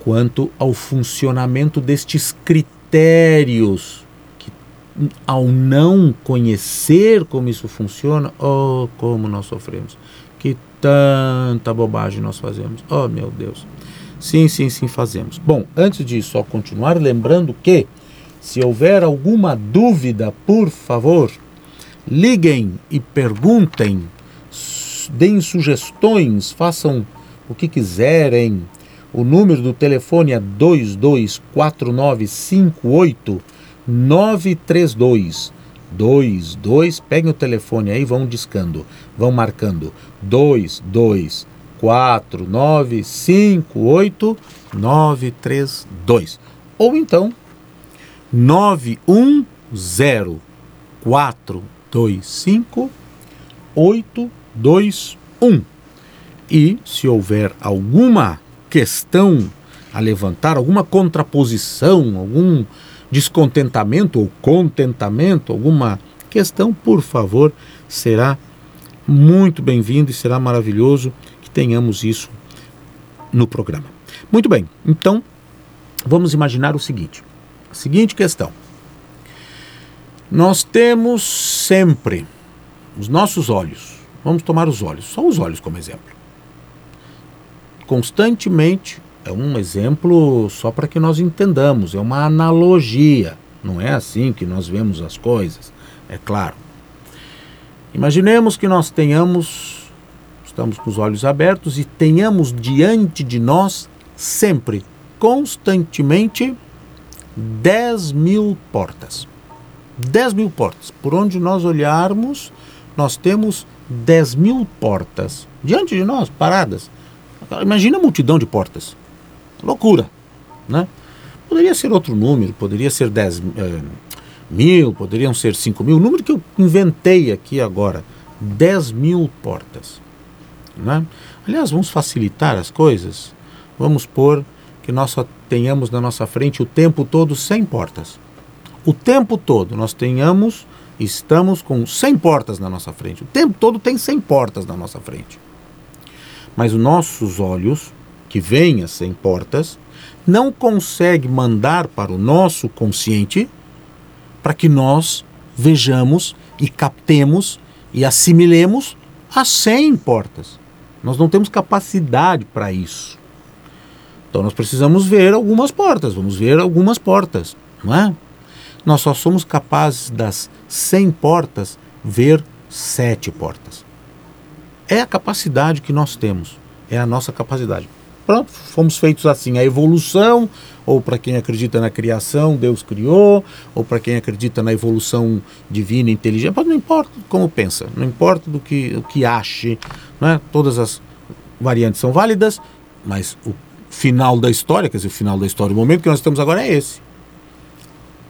quanto ao funcionamento destes critérios que, ao não conhecer como isso funciona, oh, como nós sofremos. Que tanta bobagem nós fazemos. Oh, meu Deus. Sim, sim, sim, fazemos. Bom, antes de só continuar, lembrando que, se houver alguma dúvida, por favor, liguem e perguntem deem sugestões, façam o que quiserem. O número do telefone é 224958 932 22, peguem o telefone aí, vão discando, vão marcando. 224958 932 ou então 910 425 8 2, 1. E se houver alguma questão a levantar, alguma contraposição, algum descontentamento ou contentamento, alguma questão, por favor, será muito bem-vindo e será maravilhoso que tenhamos isso no programa. Muito bem, então vamos imaginar o seguinte: a seguinte questão. Nós temos sempre os nossos olhos Vamos tomar os olhos, só os olhos como exemplo. Constantemente, é um exemplo só para que nós entendamos, é uma analogia. Não é assim que nós vemos as coisas, é claro. Imaginemos que nós tenhamos, estamos com os olhos abertos e tenhamos diante de nós sempre, constantemente, 10 mil portas. 10 mil portas. Por onde nós olharmos, nós temos 10 mil portas diante de nós, paradas. Imagina a multidão de portas. Loucura, né? Poderia ser outro número, poderia ser 10 eh, mil, poderiam ser 5 mil. O número que eu inventei aqui agora, 10 mil portas. Né? Aliás, vamos facilitar as coisas. Vamos pôr que nós só tenhamos na nossa frente o tempo todo 100 portas. O tempo todo nós tenhamos Estamos com 100 portas na nossa frente. O tempo todo tem 100 portas na nossa frente. Mas os nossos olhos, que veem as 100 portas, não conseguem mandar para o nosso consciente para que nós vejamos e captemos e assimilemos as 100 portas. Nós não temos capacidade para isso. Então nós precisamos ver algumas portas, vamos ver algumas portas, não é? nós só somos capazes das 100 portas ver sete portas. É a capacidade que nós temos, é a nossa capacidade. Pronto, fomos feitos assim. A evolução, ou para quem acredita na criação, Deus criou, ou para quem acredita na evolução divina, inteligente, não importa como pensa, não importa do que, o que ache, né? todas as variantes são válidas, mas o final da história, quer dizer, o final da história, o momento que nós estamos agora é esse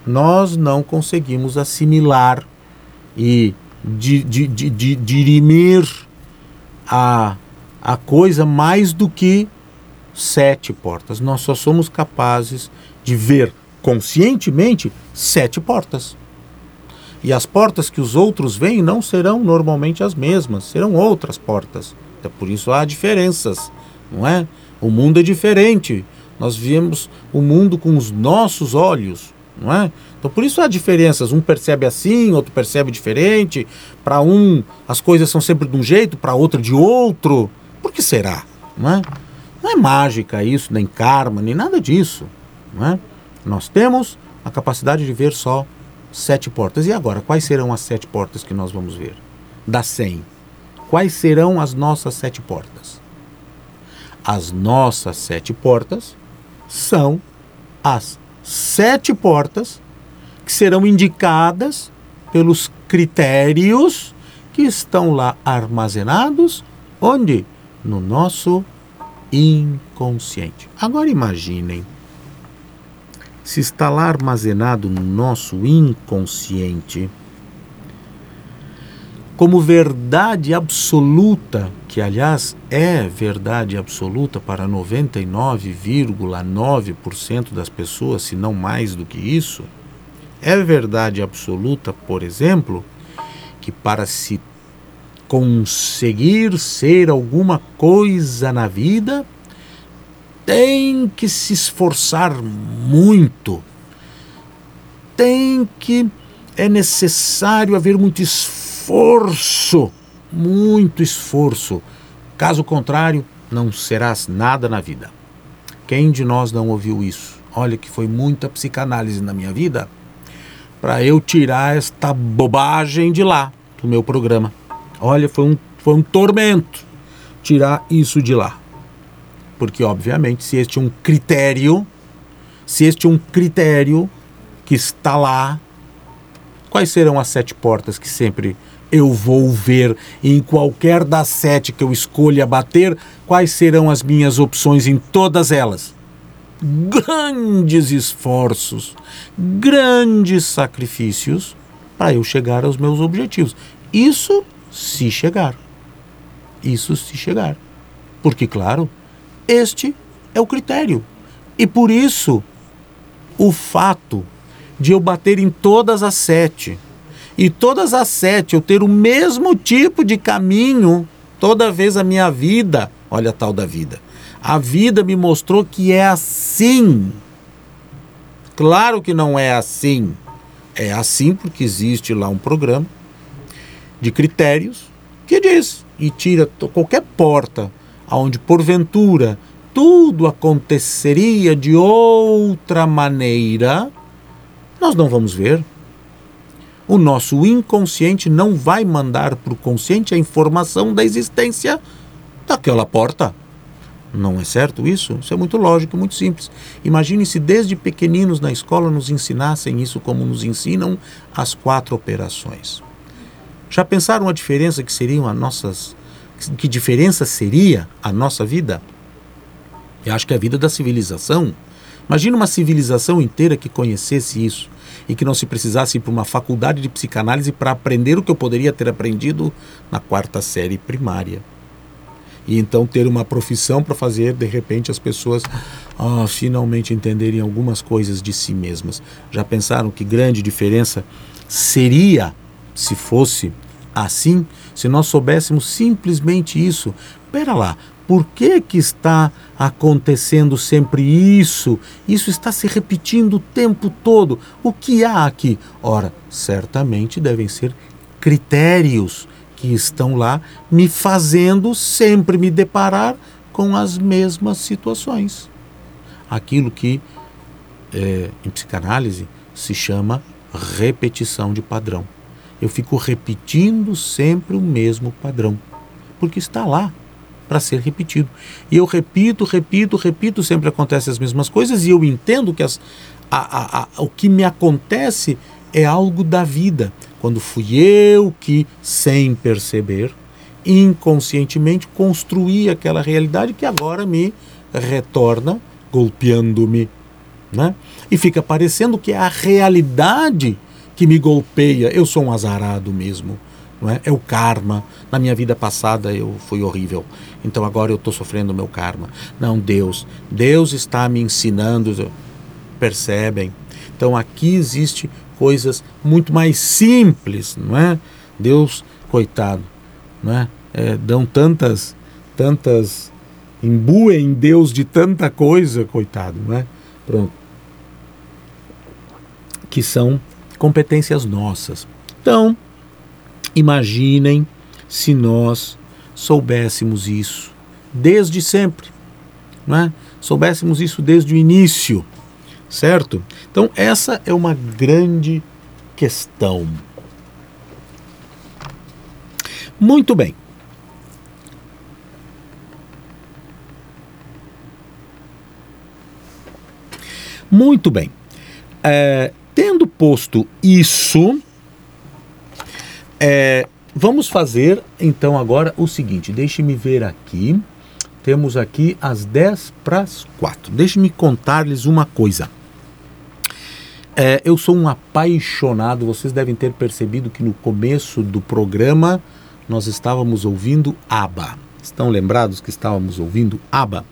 nós não conseguimos assimilar e di, di, di, dirimir a, a coisa mais do que sete portas. Nós só somos capazes de ver conscientemente sete portas. E as portas que os outros veem não serão normalmente as mesmas, serão outras portas. É por isso há diferenças, não é? O mundo é diferente. Nós vemos o mundo com os nossos olhos, não é? Então por isso há diferenças. Um percebe assim, outro percebe diferente. Para um as coisas são sempre de um jeito, para outro de outro. Por que será? Não é? Não é mágica isso, nem karma, nem nada disso. Não é? Nós temos a capacidade de ver só sete portas. E agora, quais serão as sete portas que nós vamos ver? Das cem. Quais serão as nossas sete portas? As nossas sete portas são as sete portas que serão indicadas pelos critérios que estão lá armazenados onde? No nosso inconsciente. Agora imaginem se está lá armazenado no nosso inconsciente como verdade absoluta, que aliás é verdade absoluta para 99,9% das pessoas, se não mais do que isso, é verdade absoluta, por exemplo, que para se conseguir ser alguma coisa na vida, tem que se esforçar muito, tem que, é necessário haver muito esforço, muito esforço. Caso contrário, não serás nada na vida. Quem de nós não ouviu isso? Olha que foi muita psicanálise na minha vida para eu tirar esta bobagem de lá, do meu programa. Olha, foi um, foi um tormento tirar isso de lá. Porque, obviamente, se este é um critério, se este é um critério que está lá, quais serão as sete portas que sempre eu vou ver em qualquer das sete que eu escolha bater, quais serão as minhas opções em todas elas? Grandes esforços, grandes sacrifícios para eu chegar aos meus objetivos. Isso se chegar. Isso se chegar. Porque, claro, este é o critério. E por isso, o fato de eu bater em todas as sete, e todas as sete eu ter o mesmo tipo de caminho toda vez a minha vida, olha a tal da vida, a vida me mostrou que é assim. Claro que não é assim. É assim porque existe lá um programa de critérios que diz e tira qualquer porta aonde porventura tudo aconteceria de outra maneira, nós não vamos ver. O nosso inconsciente não vai mandar para o consciente a informação da existência daquela porta. Não é certo isso? Isso é muito lógico, muito simples. Imagine se desde pequeninos na escola nos ensinassem isso como nos ensinam as quatro operações. Já pensaram a diferença que seriam as nossas que diferença seria a nossa vida? Eu acho que a vida da civilização. Imagina uma civilização inteira que conhecesse isso e que não se precisasse ir para uma faculdade de psicanálise para aprender o que eu poderia ter aprendido na quarta série primária. E então ter uma profissão para fazer, de repente, as pessoas ah, finalmente entenderem algumas coisas de si mesmas. Já pensaram que grande diferença seria se fosse assim? Se nós soubéssemos simplesmente isso, pera lá, por que que está acontecendo sempre isso? Isso está se repetindo o tempo todo. O que há aqui? Ora, certamente devem ser critérios que estão lá me fazendo sempre me deparar com as mesmas situações. Aquilo que é, em psicanálise se chama repetição de padrão eu fico repetindo sempre o mesmo padrão, porque está lá para ser repetido. E eu repito, repito, repito, sempre acontecem as mesmas coisas e eu entendo que as, a, a, a, o que me acontece é algo da vida. Quando fui eu que, sem perceber, inconscientemente construí aquela realidade que agora me retorna golpeando-me. Né? E fica parecendo que é a realidade que me golpeia, eu sou um azarado mesmo. não é? É o karma. Na minha vida passada eu fui horrível, então agora eu estou sofrendo o meu karma. Não, Deus, Deus está me ensinando. Percebem? Então aqui existe coisas muito mais simples, não é? Deus, coitado, não é? é dão tantas, tantas, imbuem Deus de tanta coisa, coitado, não é? Pronto. Que são competências nossas. Então, imaginem se nós soubéssemos isso desde sempre, não é? Soubéssemos isso desde o início, certo? Então, essa é uma grande questão. Muito bem. Muito bem. É, tendo posto isso, é, vamos fazer então agora o seguinte: deixe-me ver aqui. Temos aqui as 10 para as 4. Deixe-me contar-lhes uma coisa. É, eu sou um apaixonado, vocês devem ter percebido que no começo do programa nós estávamos ouvindo ABBA. Estão lembrados que estávamos ouvindo ABBA?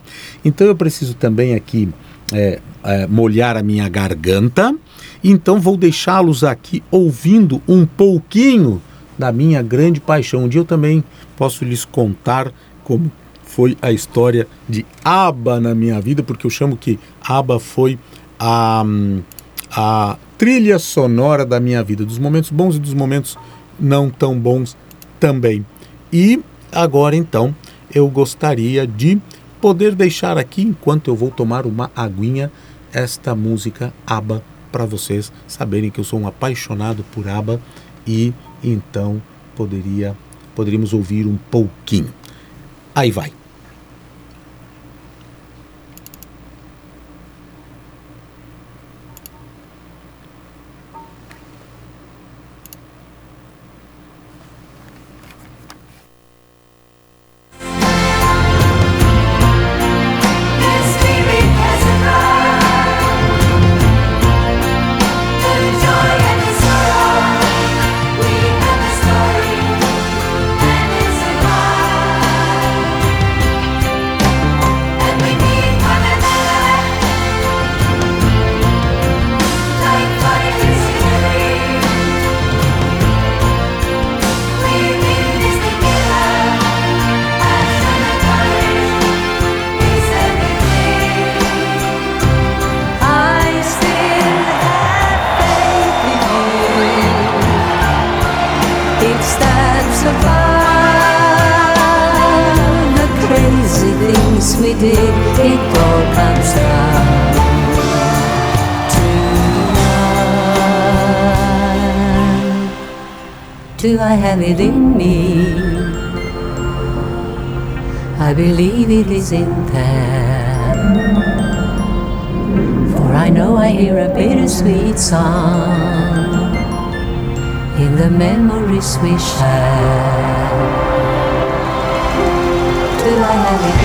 Então eu preciso também aqui é, é, molhar a minha garganta, então vou deixá-los aqui ouvindo um pouquinho da minha grande paixão. Um dia eu também posso lhes contar como foi a história de ABBA na minha vida, porque eu chamo que ABBA foi a, a trilha sonora da minha vida, dos momentos bons e dos momentos não tão bons também. E agora então eu gostaria de poder deixar aqui, enquanto eu vou tomar uma aguinha, esta música ABBA para vocês saberem que eu sou um apaixonado por ABBA e então poderia poderíamos ouvir um pouquinho. Aí vai. The memories we share. Do I have it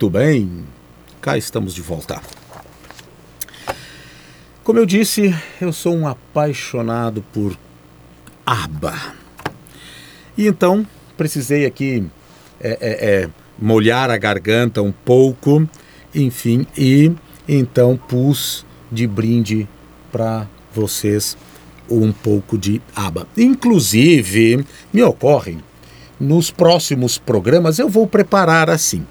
Muito bem, cá estamos de volta. Como eu disse, eu sou um apaixonado por aba E então precisei aqui é, é, é, molhar a garganta um pouco, enfim, e então pus de brinde para vocês um pouco de aba. Inclusive, me ocorre, nos próximos programas eu vou preparar assim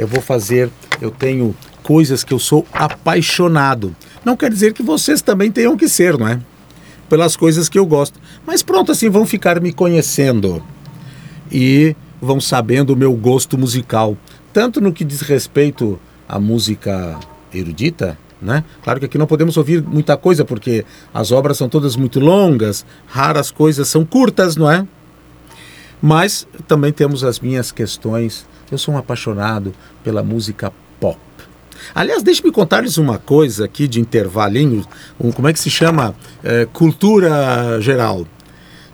eu vou fazer, eu tenho coisas que eu sou apaixonado. Não quer dizer que vocês também tenham que ser, não é? Pelas coisas que eu gosto. Mas pronto, assim vão ficar me conhecendo e vão sabendo o meu gosto musical, tanto no que diz respeito à música erudita, né? Claro que aqui não podemos ouvir muita coisa porque as obras são todas muito longas, raras coisas são curtas, não é? Mas também temos as minhas questões eu sou um apaixonado pela música pop. Aliás, deixe-me contar-lhes uma coisa aqui de intervalinho, um, como é que se chama? É, cultura geral.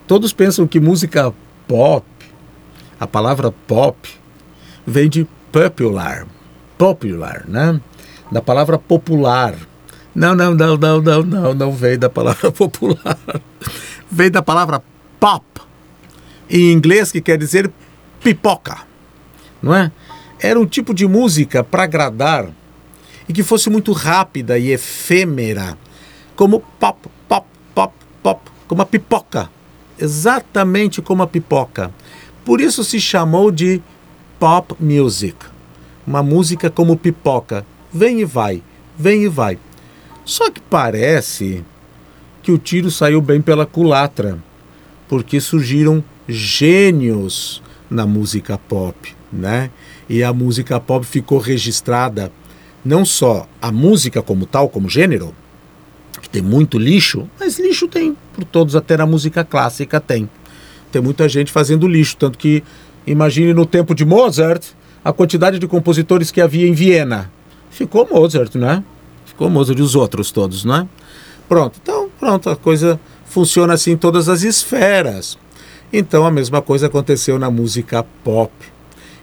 Todos pensam que música pop, a palavra pop, vem de popular, popular, né? Da palavra popular. Não, não, não, não, não, não, não da palavra popular. Vem da palavra pop, em inglês que quer dizer pipoca não é? Era um tipo de música para agradar e que fosse muito rápida e efêmera, como pop, pop, pop, pop, como a pipoca, exatamente como a pipoca. Por isso se chamou de pop music, uma música como pipoca, vem e vai, vem e vai. Só que parece que o tiro saiu bem pela culatra, porque surgiram gênios na música pop, né? E a música pop ficou registrada não só a música como tal, como gênero, que tem muito lixo, mas lixo tem por todos, até na música clássica tem. Tem muita gente fazendo lixo, tanto que imagine no tempo de Mozart a quantidade de compositores que havia em Viena. Ficou Mozart, né? Ficou Mozart e os outros todos, né? Pronto, então, pronto, a coisa funciona assim em todas as esferas. Então a mesma coisa aconteceu na música pop.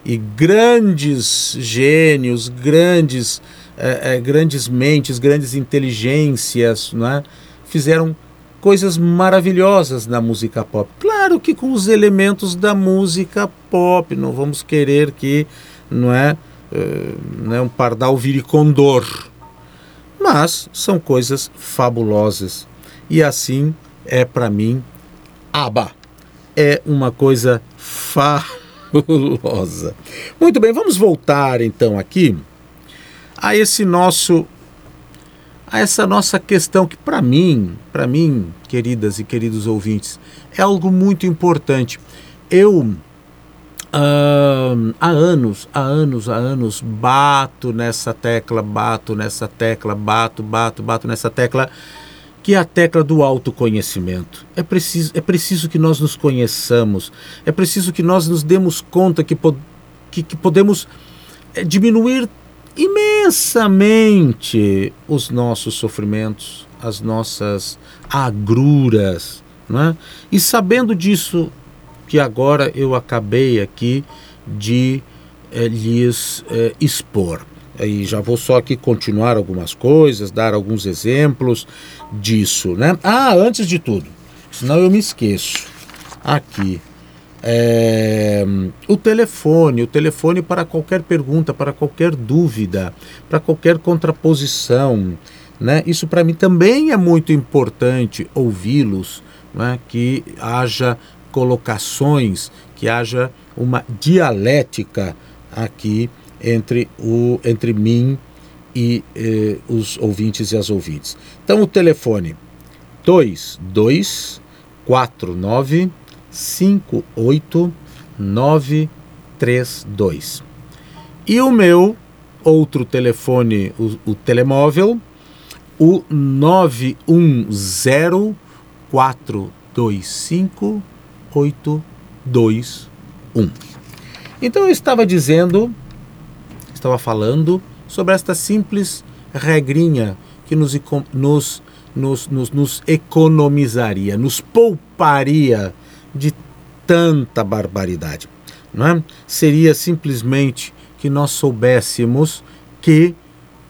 E grandes gênios, grandes, é, é, grandes mentes, grandes inteligências né, fizeram coisas maravilhosas na música pop. Claro que com os elementos da música pop, não vamos querer que não é, uh, não é um pardal vire condor. Mas são coisas fabulosas. E assim é para mim ABBA é uma coisa fabulosa. Muito bem, vamos voltar então aqui a esse nosso a essa nossa questão que para mim, para mim, queridas e queridos ouvintes, é algo muito importante. Eu uh, há anos, há anos, há anos bato nessa tecla, bato nessa tecla, bato, bato, bato nessa tecla que é a tecla do autoconhecimento. É preciso, é preciso que nós nos conheçamos, é preciso que nós nos demos conta que, que, que podemos é, diminuir imensamente os nossos sofrimentos, as nossas agruras. Né? E sabendo disso, que agora eu acabei aqui de é, lhes é, expor. E já vou só aqui continuar algumas coisas, dar alguns exemplos disso, né? Ah, antes de tudo, senão eu me esqueço. Aqui, é, o telefone, o telefone para qualquer pergunta, para qualquer dúvida, para qualquer contraposição, né? Isso para mim também é muito importante ouvi-los, né? Que haja colocações, que haja uma dialética aqui entre, o, entre mim e eh, os ouvintes e as ouvintes. Então o telefone 2249 58932. E o meu outro telefone, o, o telemóvel, o 910 425 821. Então eu estava dizendo estava falando sobre esta simples regrinha que nos, nos, nos, nos, nos economizaria, nos pouparia de tanta barbaridade. Não é? Seria simplesmente que nós soubéssemos que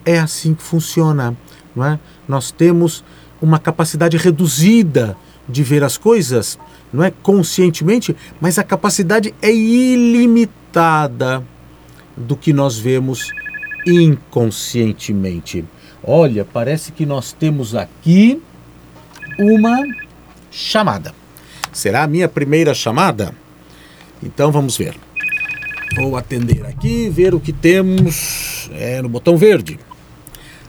é assim que funciona. Não é? Nós temos uma capacidade reduzida de ver as coisas, não é conscientemente, mas a capacidade é ilimitada do que nós vemos inconscientemente. Olha, parece que nós temos aqui uma chamada. Será a minha primeira chamada? Então vamos ver. Vou atender aqui, ver o que temos é, no botão verde.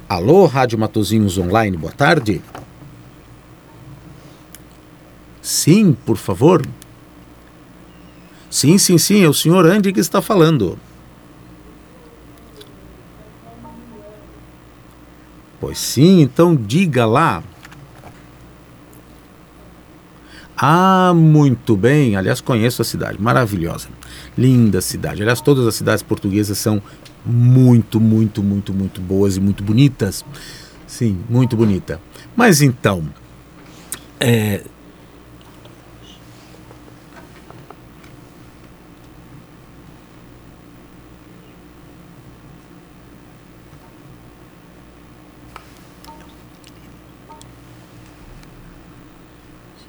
Alô, Rádio Matozinhos Online, boa tarde. Sim, por favor. Sim, sim, sim, é o senhor Andy que está falando. Pois sim, então diga lá. Ah, muito bem. Aliás, conheço a cidade, maravilhosa. Linda cidade. Aliás, todas as cidades portuguesas são muito, muito, muito, muito boas e muito bonitas. Sim, muito bonita. Mas então, é,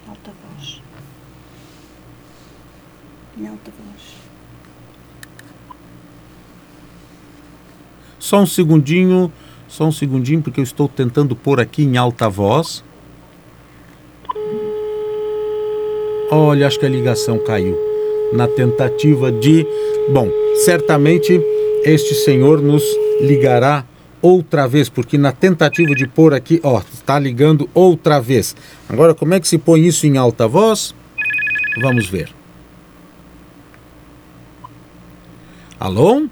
Alta voz. Em alta voz. Só um segundinho, só um segundinho, porque eu estou tentando pôr aqui em alta voz. Olha, acho que a ligação caiu. Na tentativa de. Bom, certamente este senhor nos ligará outra vez, porque na tentativa de pôr aqui, ó, está ligando outra vez. Agora, como é que se põe isso em alta voz? Vamos ver. Alô?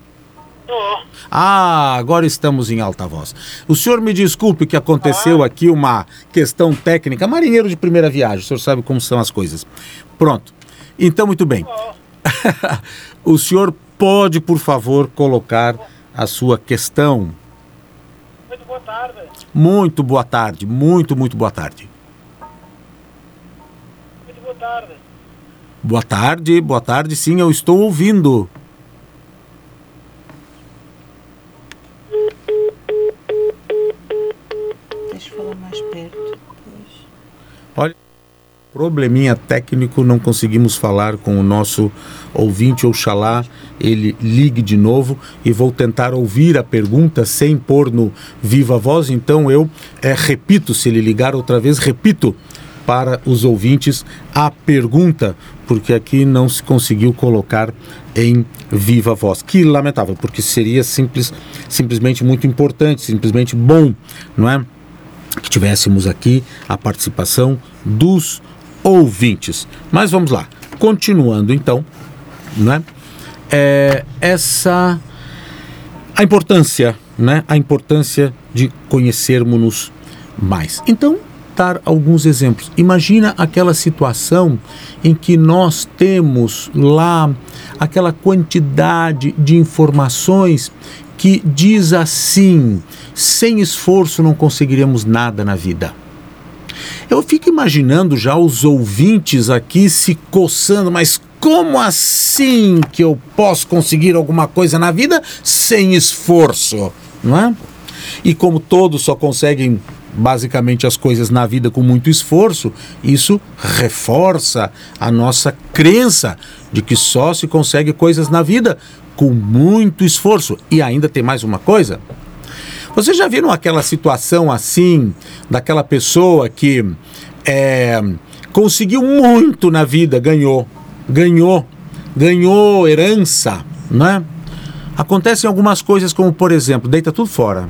Ah, agora estamos em alta voz. O senhor me desculpe que aconteceu aqui uma questão técnica. Marinheiro de primeira viagem, o senhor sabe como são as coisas. Pronto. Então, muito bem. o senhor pode, por favor, colocar a sua questão. Muito boa tarde. Muito boa tarde, muito, muito boa tarde. Muito boa tarde. Boa tarde, boa tarde, sim, eu estou ouvindo. Deixa eu falar mais perto. Pois. Olha, probleminha técnico, não conseguimos falar com o nosso ouvinte, oxalá ele ligue de novo e vou tentar ouvir a pergunta sem pôr no viva voz, então eu é, repito, se ele ligar outra vez, repito para os ouvintes a pergunta, porque aqui não se conseguiu colocar em viva voz. Que lamentável, porque seria simples, simplesmente muito importante, simplesmente bom, não é? Que tivéssemos aqui a participação dos ouvintes. Mas vamos lá, continuando então, né? É, essa a importância, né? A importância de conhecermos-nos mais. Então, dar alguns exemplos. Imagina aquela situação em que nós temos lá aquela quantidade de informações que diz assim: sem esforço não conseguiremos nada na vida. Eu fico imaginando já os ouvintes aqui se coçando, mas como assim que eu posso conseguir alguma coisa na vida sem esforço, não é? E como todos só conseguem basicamente as coisas na vida com muito esforço, isso reforça a nossa crença de que só se consegue coisas na vida com muito esforço. E ainda tem mais uma coisa. Vocês já viram aquela situação assim, daquela pessoa que é, conseguiu muito na vida, ganhou, ganhou, ganhou herança, né? Acontecem algumas coisas como, por exemplo, deita tudo fora.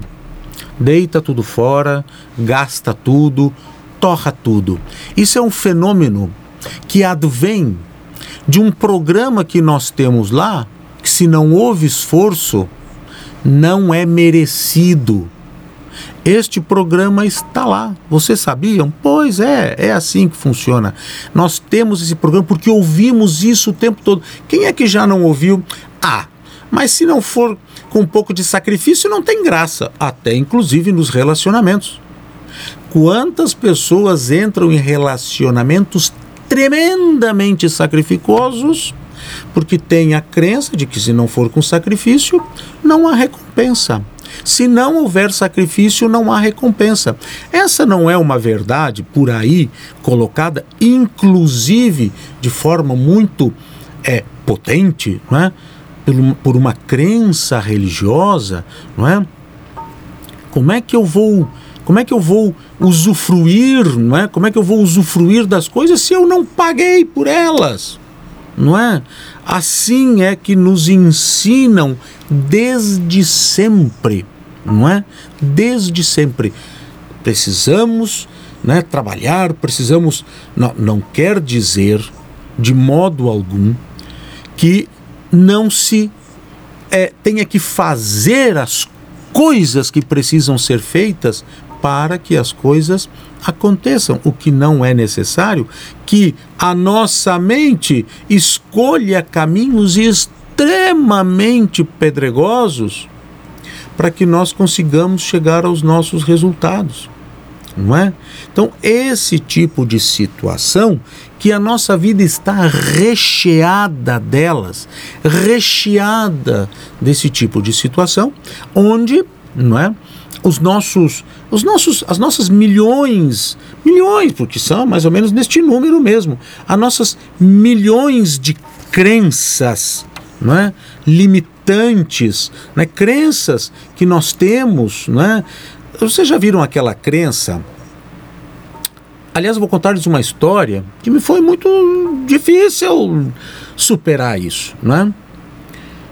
Deita tudo fora, gasta tudo, torra tudo. Isso é um fenômeno que advém de um programa que nós temos lá, que se não houve esforço, não é merecido. Este programa está lá. Vocês sabiam? Pois é, é assim que funciona. Nós temos esse programa porque ouvimos isso o tempo todo. Quem é que já não ouviu? Ah, mas se não for com um pouco de sacrifício, não tem graça. Até inclusive nos relacionamentos. Quantas pessoas entram em relacionamentos tremendamente sacrificosos porque têm a crença de que se não for com sacrifício, não há recompensa. Se não houver sacrifício, não há recompensa. Essa não é uma verdade por aí colocada, inclusive de forma muito é, potente, não é? por, por uma crença religiosa, não é? Como é que eu vou, como é que eu vou usufruir, não é? Como é que eu vou usufruir das coisas se eu não paguei por elas? Não é? Assim é que nos ensinam desde sempre, não é? Desde sempre. Precisamos, né, trabalhar, precisamos não, não quer dizer de modo algum que não se é, tenha que fazer as coisas que precisam ser feitas para que as coisas aconteçam. O que não é necessário que a nossa mente escolha caminhos extremamente pedregosos para que nós consigamos chegar aos nossos resultados. Não é? Então, esse tipo de situação que a nossa vida está recheada delas, recheada desse tipo de situação, onde, não é? Os nossos, os nossos, as nossas milhões, milhões, porque são mais ou menos neste número mesmo, as nossas milhões de crenças, não é? limitantes, né? crenças que nós temos. Né? Vocês já viram aquela crença? Aliás, eu vou contar-lhes uma história que me foi muito difícil superar isso. Né?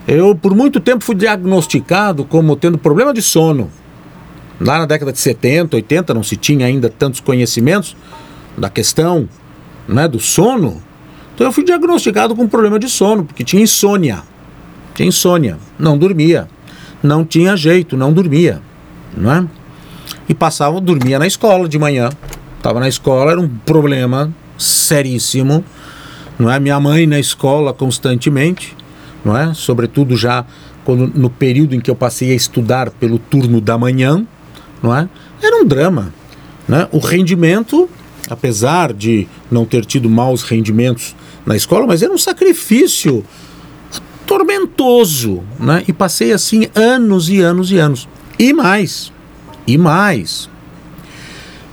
Eu, por muito tempo, fui diagnosticado como tendo problema de sono. Lá na década de 70, 80, não se tinha ainda tantos conhecimentos da questão né, do sono. Então eu fui diagnosticado com problema de sono, porque tinha insônia. Tinha insônia, não dormia. Não tinha jeito, não dormia. Não é? E passava, dormia na escola de manhã. Estava na escola, era um problema seríssimo. Não é? Minha mãe na escola constantemente, não é? Sobretudo já quando, no período em que eu passei a estudar pelo turno da manhã, não é? Era um drama, né? O rendimento, apesar de não ter tido maus rendimentos na escola, mas era um sacrifício tormentoso, né? E passei assim anos e anos e anos. E mais, e mais.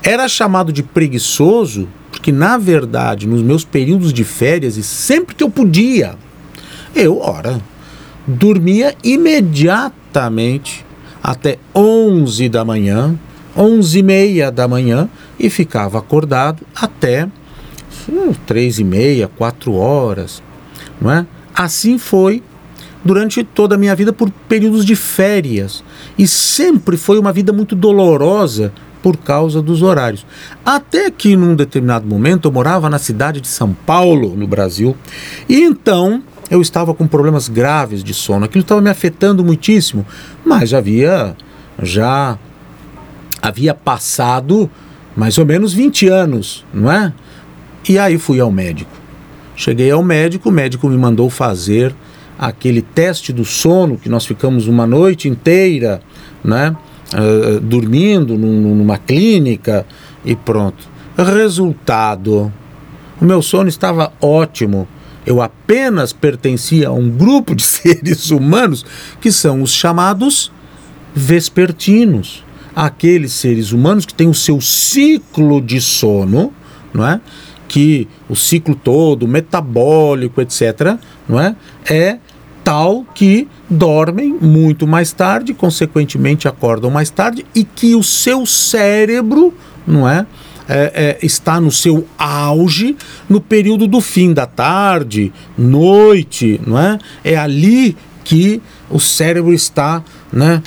Era chamado de preguiçoso porque, na verdade, nos meus períodos de férias e sempre que eu podia, eu, ora, dormia imediatamente até 11 da manhã, 11 e meia da manhã e ficava acordado até hum, três e meia, quatro horas, não é? Assim foi durante toda a minha vida por períodos de férias e sempre foi uma vida muito dolorosa por causa dos horários. Até que num determinado momento eu morava na cidade de São Paulo, no Brasil, e então eu estava com problemas graves de sono. Aquilo estava me afetando muitíssimo, mas havia já havia passado mais ou menos 20 anos, não é? E aí fui ao médico. Cheguei ao médico, o médico me mandou fazer aquele teste do sono que nós ficamos uma noite inteira, né? Uh, dormindo num, numa clínica e pronto. Resultado: o meu sono estava ótimo. Eu apenas pertencia a um grupo de seres humanos que são os chamados vespertinos. Aqueles seres humanos que têm o seu ciclo de sono, não é? Que o ciclo todo, metabólico, etc., não é? É tal que dormem muito mais tarde, consequentemente acordam mais tarde e que o seu cérebro, não é? É, é, está no seu auge no período do fim da tarde, noite, não é? É ali que o cérebro está, né,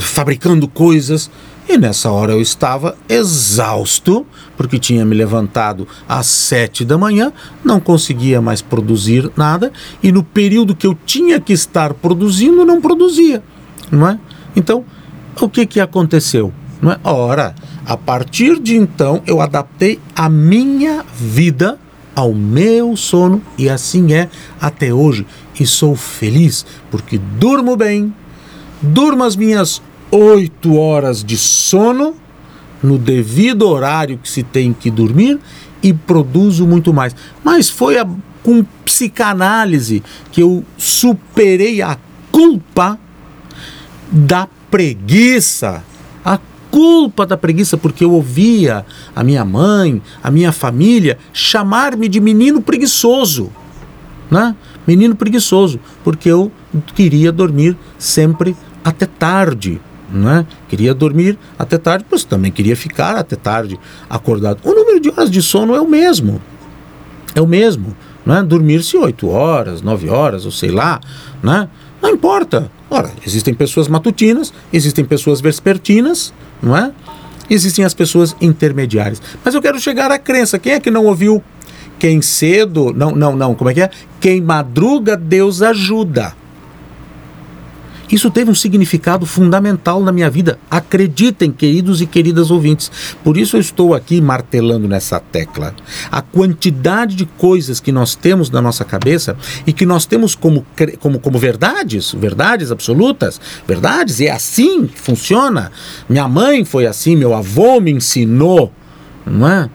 fabricando coisas. E nessa hora eu estava exausto, porque tinha me levantado às sete da manhã, não conseguia mais produzir nada, e no período que eu tinha que estar produzindo, não produzia. Não é? Então, o que, que aconteceu? Não é? Ora, a partir de então eu adaptei a minha vida ao meu sono e assim é até hoje. E sou feliz porque durmo bem, durmo as minhas oito horas de sono no devido horário que se tem que dormir e produzo muito mais. Mas foi a, com psicanálise que eu superei a culpa da preguiça. A culpa da preguiça, porque eu ouvia a minha mãe, a minha família chamar-me de menino preguiçoso. Né? Menino preguiçoso, porque eu queria dormir sempre até tarde. Né? Queria dormir até tarde, mas também queria ficar até tarde acordado. O número de horas de sono é o mesmo. É o mesmo. Né? Dormir-se 8 horas, 9 horas, ou sei lá. Né? Não importa. Ora, existem pessoas matutinas, existem pessoas vespertinas, não é? Existem as pessoas intermediárias. Mas eu quero chegar à crença. Quem é que não ouviu? Quem cedo. Não, não, não. Como é que é? Quem madruga, Deus ajuda. Isso teve um significado fundamental na minha vida. Acreditem, queridos e queridas ouvintes. Por isso eu estou aqui martelando nessa tecla. A quantidade de coisas que nós temos na nossa cabeça e que nós temos como, como, como verdades, verdades absolutas, verdades, e é assim que funciona. Minha mãe foi assim, meu avô me ensinou, não é?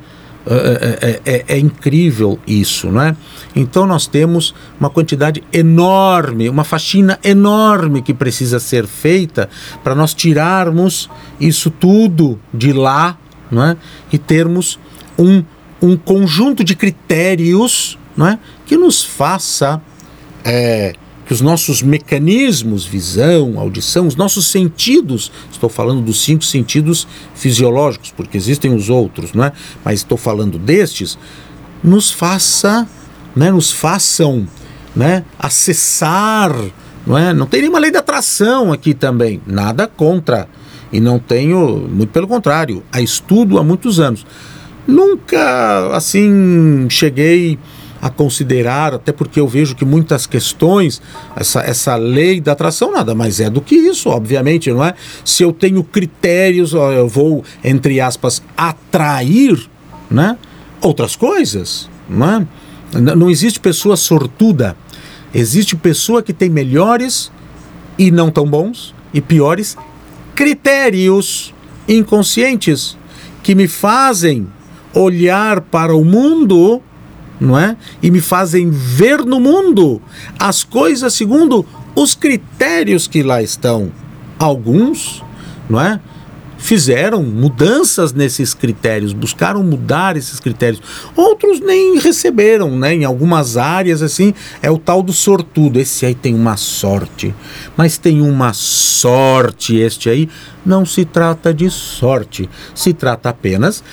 É, é- é- é incrível isso, não é? Então nós temos uma quantidade enorme, uma faxina enorme que precisa ser feita para nós tirarmos isso tudo de lá, não é? E termos um, um conjunto de critérios, não é? Que nos faça é, que os nossos mecanismos, visão, audição, os nossos sentidos, estou falando dos cinco sentidos fisiológicos, porque existem os outros, não é? Mas estou falando destes, nos faça, né, nos façam, né, acessar, não é? Não tem nenhuma lei da atração aqui também, nada contra. E não tenho, muito pelo contrário, a estudo há muitos anos. Nunca assim cheguei a considerar, até porque eu vejo que muitas questões, essa, essa lei da atração nada mais é do que isso, obviamente, não é? Se eu tenho critérios, eu vou, entre aspas, atrair né? outras coisas. Não, é? Não existe pessoa sortuda, existe pessoa que tem melhores e não tão bons e piores critérios inconscientes que me fazem olhar para o mundo, não é? E me fazem ver no mundo as coisas segundo os critérios que lá estão. Alguns, não é? Fizeram mudanças nesses critérios, buscaram mudar esses critérios. Outros nem receberam, né? Em algumas áreas, assim, é o tal do sortudo. Esse aí tem uma sorte, mas tem uma sorte. Este aí não se trata de sorte, se trata apenas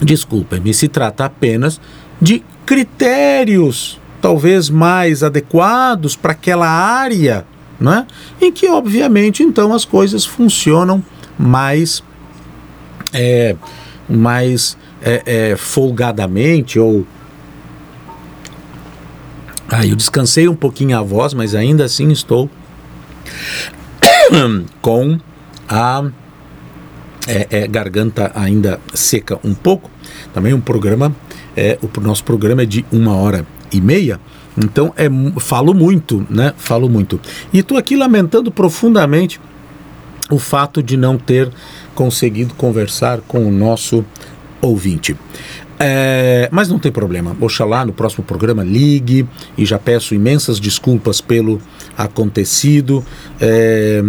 desculpem-me, se trata apenas de critérios talvez mais adequados para aquela área, né? em que obviamente então as coisas funcionam mais é, mais é, é, folgadamente ou ah, eu descansei um pouquinho a voz, mas ainda assim estou com a é, é, garganta ainda seca um pouco. Também um programa, é, o nosso programa é de uma hora e meia. Então é, falo muito, né? Falo muito. E estou aqui lamentando profundamente o fato de não ter conseguido conversar com o nosso ouvinte. É, mas não tem problema. Oxalá no próximo programa ligue e já peço imensas desculpas pelo acontecido é,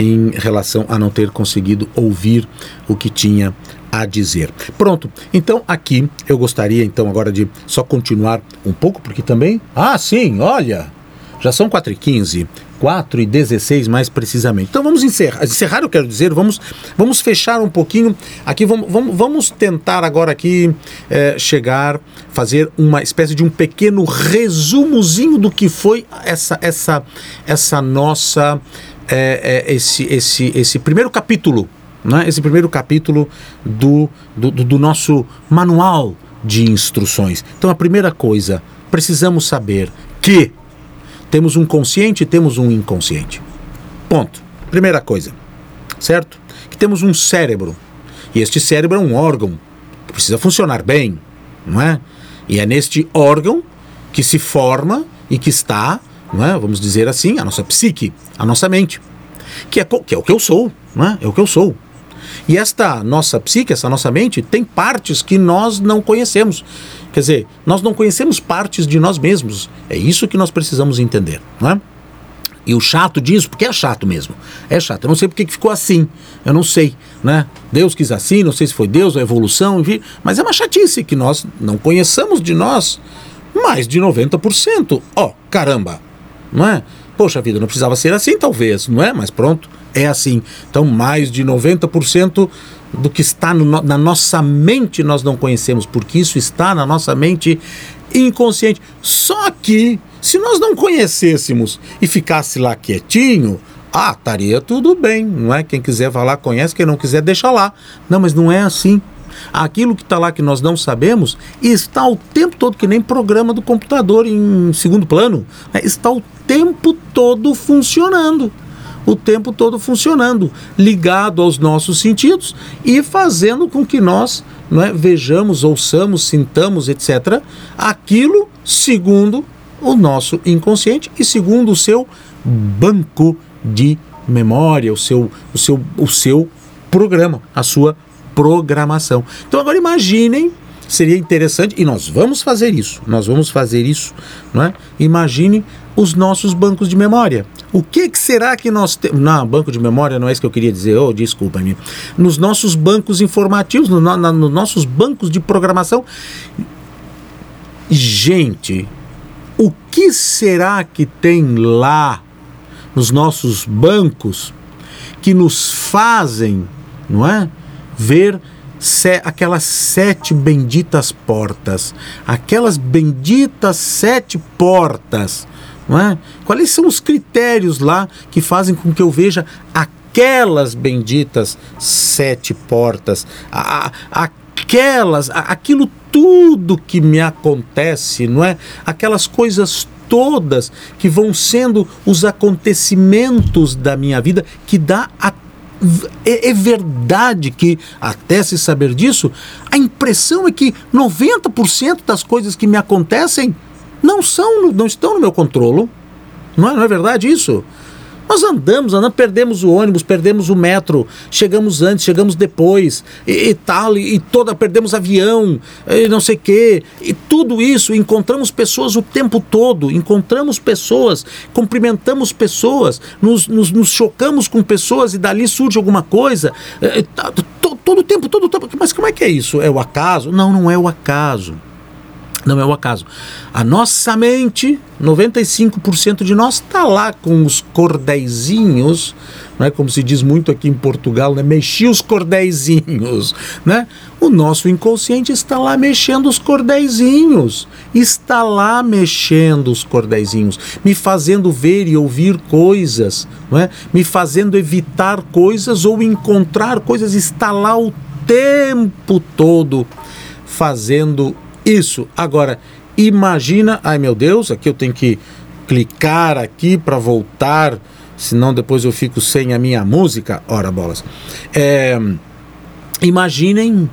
em relação a não ter conseguido ouvir o que tinha a dizer. Pronto. Então aqui eu gostaria então agora de só continuar um pouco porque também, ah, sim, olha, já são 4 e 15 4 e 16 mais precisamente. Então vamos encerrar. Encerrar eu quero dizer, vamos, vamos fechar um pouquinho. Aqui vamos, vamos, vamos tentar agora aqui eh, chegar, fazer uma espécie de um pequeno resumozinho do que foi essa, essa, essa nossa, eh, eh, esse, esse, esse primeiro capítulo, né? esse primeiro capítulo do, do do nosso manual de instruções. Então a primeira coisa, precisamos saber que temos um consciente e temos um inconsciente. Ponto. Primeira coisa. Certo? Que temos um cérebro. E este cérebro é um órgão que precisa funcionar bem, não é? E é neste órgão que se forma e que está, não é? Vamos dizer assim, a nossa psique, a nossa mente, que é, que é o que eu sou, não é? É o que eu sou. E esta nossa psique, essa nossa mente, tem partes que nós não conhecemos. Quer dizer, nós não conhecemos partes de nós mesmos. É isso que nós precisamos entender, não é? E o chato disso, porque é chato mesmo. É chato. Eu não sei porque que ficou assim. Eu não sei, né? Deus quis assim, não sei se foi Deus, a evolução, enfim. Mas é uma chatice que nós não conheçamos de nós mais de 90%. Ó, caramba, não é? Poxa vida, não precisava ser assim, talvez, não é? Mas pronto, é assim. Então, mais de 90% do que está no na nossa mente nós não conhecemos, porque isso está na nossa mente inconsciente. Só que, se nós não conhecêssemos e ficasse lá quietinho, ah, estaria tudo bem, não é? Quem quiser falar, conhece, quem não quiser, deixa lá. Não, mas não é assim. Aquilo que está lá que nós não sabemos está o tempo todo, que nem programa do computador em segundo plano, né? está o tempo todo funcionando. O tempo todo funcionando, ligado aos nossos sentidos e fazendo com que nós é, vejamos, ouçamos, sintamos, etc., aquilo segundo o nosso inconsciente e segundo o seu banco de memória, o seu, o seu, o seu programa, a sua programação. Então agora imaginem, seria interessante, e nós vamos fazer isso, nós vamos fazer isso, não é? Imagine os nossos bancos de memória. O que, que será que nós temos? Não, banco de memória não é isso que eu queria dizer, oh, desculpa-me. Nos nossos bancos informativos, no, na, nos nossos bancos de programação. Gente, o que será que tem lá nos nossos bancos que nos fazem, não é? Ver se, aquelas sete benditas portas, aquelas benditas sete portas, não é? Quais são os critérios lá que fazem com que eu veja aquelas benditas sete portas, a, a, aquelas, a, aquilo tudo que me acontece, não é? Aquelas coisas todas que vão sendo os acontecimentos da minha vida que dá a é, é, verdade que, até se saber disso, a impressão é que 90% das coisas que me acontecem não são, não estão no meu controle. Não é, não é verdade isso? Nós andamos, andamos, perdemos o ônibus, perdemos o metro, chegamos antes, chegamos depois, e, e tal, e, e, toda, perdemos avião, e não sei o quê, e tudo isso, encontramos pessoas o tempo todo, encontramos pessoas, cumprimentamos pessoas, nos, nos, nos chocamos com pessoas e dali surge alguma coisa, é, tá, todo o tempo, todo o tempo, mas como é que é isso? É o acaso? Não, não é o acaso. Não é o acaso. A nossa mente, 95% de nós está lá com os cordeizinhos, não é como se diz muito aqui em Portugal, né? Mexi os cordeizinhos, né? O nosso inconsciente está lá mexendo os cordeizinhos, está lá mexendo os cordeizinhos, me fazendo ver e ouvir coisas, não é? Me fazendo evitar coisas ou encontrar coisas, está lá o tempo todo fazendo isso. Agora, imagina, ai meu Deus, aqui eu tenho que clicar aqui para voltar, senão depois eu fico sem a minha música. Ora, bolas. É, imaginem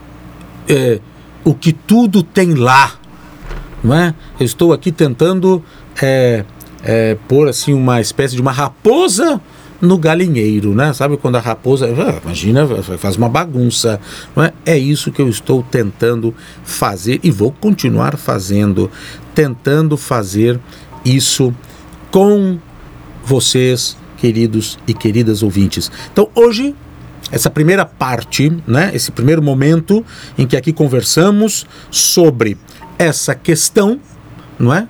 é, o que tudo tem lá, não é? Eu estou aqui tentando é, é, pôr assim uma espécie de uma raposa no galinheiro, né? Sabe quando a raposa, ah, imagina, faz uma bagunça, não é? É isso que eu estou tentando fazer e vou continuar fazendo, tentando fazer isso com vocês, queridos e queridas ouvintes. Então, hoje essa primeira parte, né, esse primeiro momento em que aqui conversamos sobre essa questão, não é?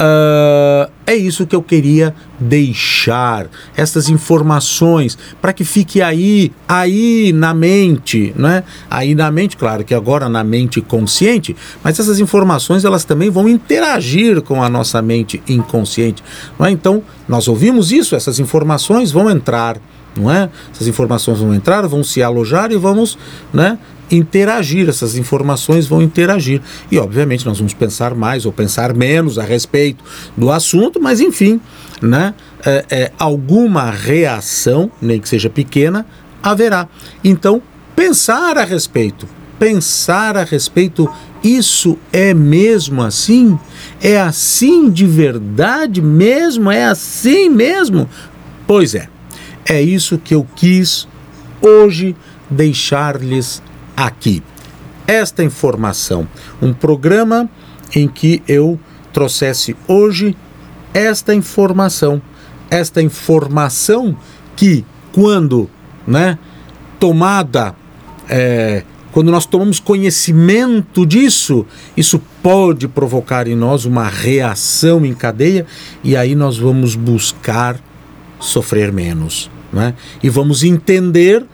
Uh, é isso que eu queria deixar, essas informações, para que fique aí, aí na mente, né? Aí na mente, claro que agora na mente consciente, mas essas informações elas também vão interagir com a nossa mente inconsciente, não é? Então, nós ouvimos isso, essas informações vão entrar, não é? Essas informações vão entrar, vão se alojar e vamos, né? Interagir, essas informações vão interagir. E, obviamente, nós vamos pensar mais ou pensar menos a respeito do assunto, mas, enfim, né, é, é, alguma reação, nem que seja pequena, haverá. Então, pensar a respeito, pensar a respeito, isso é mesmo assim? É assim de verdade mesmo? É assim mesmo? Pois é, é isso que eu quis hoje deixar-lhes aqui. Esta informação, um programa em que eu trouxesse hoje esta informação, esta informação que quando, né, tomada, é, quando nós tomamos conhecimento disso, isso pode provocar em nós uma reação em cadeia e aí nós vamos buscar sofrer menos, né? E vamos entender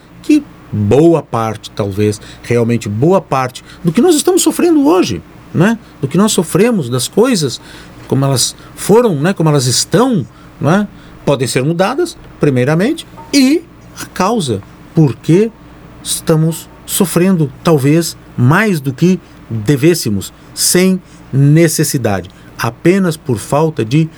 boa parte, talvez, realmente boa parte do que nós estamos sofrendo hoje, né? Do que nós sofremos, das coisas, como elas foram, né? Como elas estão, né? Podem ser mudadas, primeiramente, e a causa, por que estamos sofrendo, talvez, mais do que devêssemos, sem necessidade, apenas por falta de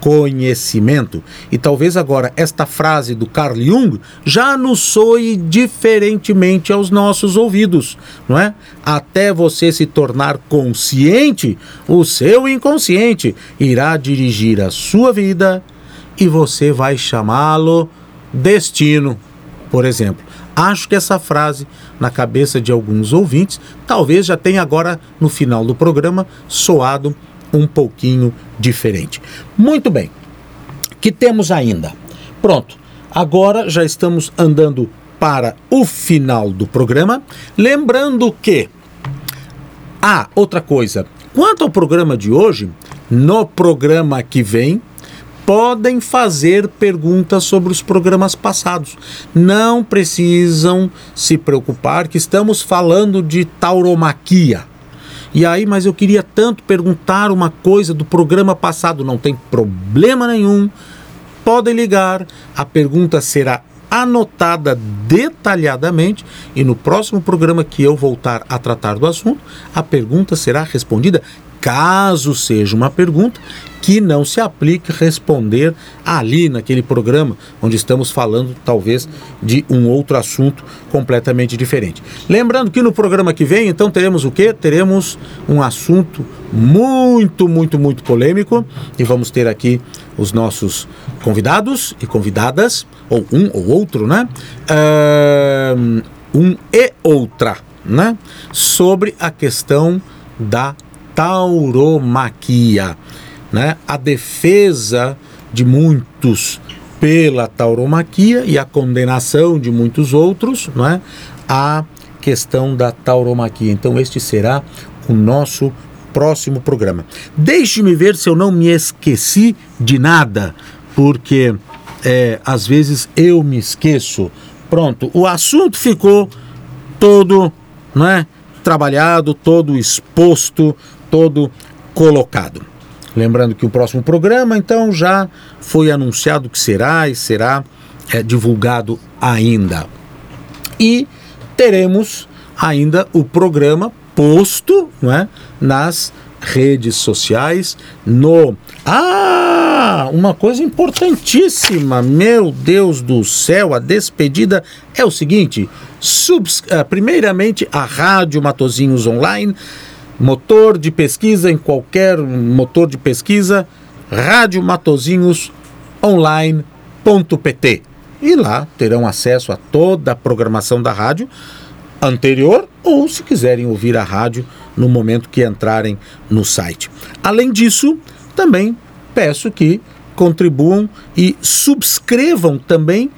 conhecimento. E talvez agora esta frase do Carl Jung já nos soe diferentemente aos nossos ouvidos, não é? Até você se tornar consciente, o seu inconsciente irá dirigir a sua vida e você vai chamá-lo destino, por exemplo. Acho que essa frase, na cabeça de alguns ouvintes, talvez já tenha agora, no final do programa, soado um pouquinho diferente. Muito bem. Que temos ainda? Pronto. Agora já estamos andando para o final do programa, lembrando que ah, outra coisa. Quanto ao programa de hoje, no programa que vem, podem fazer perguntas sobre os programas passados. Não precisam se preocupar que estamos falando de tauromaquia. E aí, mas eu queria tanto perguntar uma coisa do programa passado, não tem problema nenhum. Podem ligar, a pergunta será anotada detalhadamente. E no próximo programa que eu voltar a tratar do assunto, a pergunta será respondida. Caso seja uma pergunta que não se aplique responder ali naquele programa onde estamos falando talvez de um outro assunto completamente diferente. Lembrando que no programa que vem, então teremos o quê? Teremos um assunto muito, muito, muito polêmico e vamos ter aqui os nossos convidados e convidadas, ou um ou outro, né? Um e outra, né? Sobre a questão da tauromaquia, né? A defesa de muitos pela tauromaquia e a condenação de muitos outros, não é? A questão da tauromaquia. Então este será o nosso próximo programa. Deixe-me ver se eu não me esqueci de nada, porque é, às vezes eu me esqueço. Pronto, o assunto ficou todo, não é? Trabalhado, todo exposto, todo colocado. Lembrando que o próximo programa, então, já foi anunciado que será e será é, divulgado ainda. E teremos ainda o programa posto não é, nas redes sociais, no. Ah! Uma coisa importantíssima, meu Deus do céu, a despedida é o seguinte: subs, ah, primeiramente a Rádio Matozinhos Online motor de pesquisa em qualquer motor de pesquisa, Rádio Matozinhos online.pt. E lá terão acesso a toda a programação da rádio anterior ou se quiserem ouvir a rádio no momento que entrarem no site. Além disso, também peço que contribuam e subscrevam também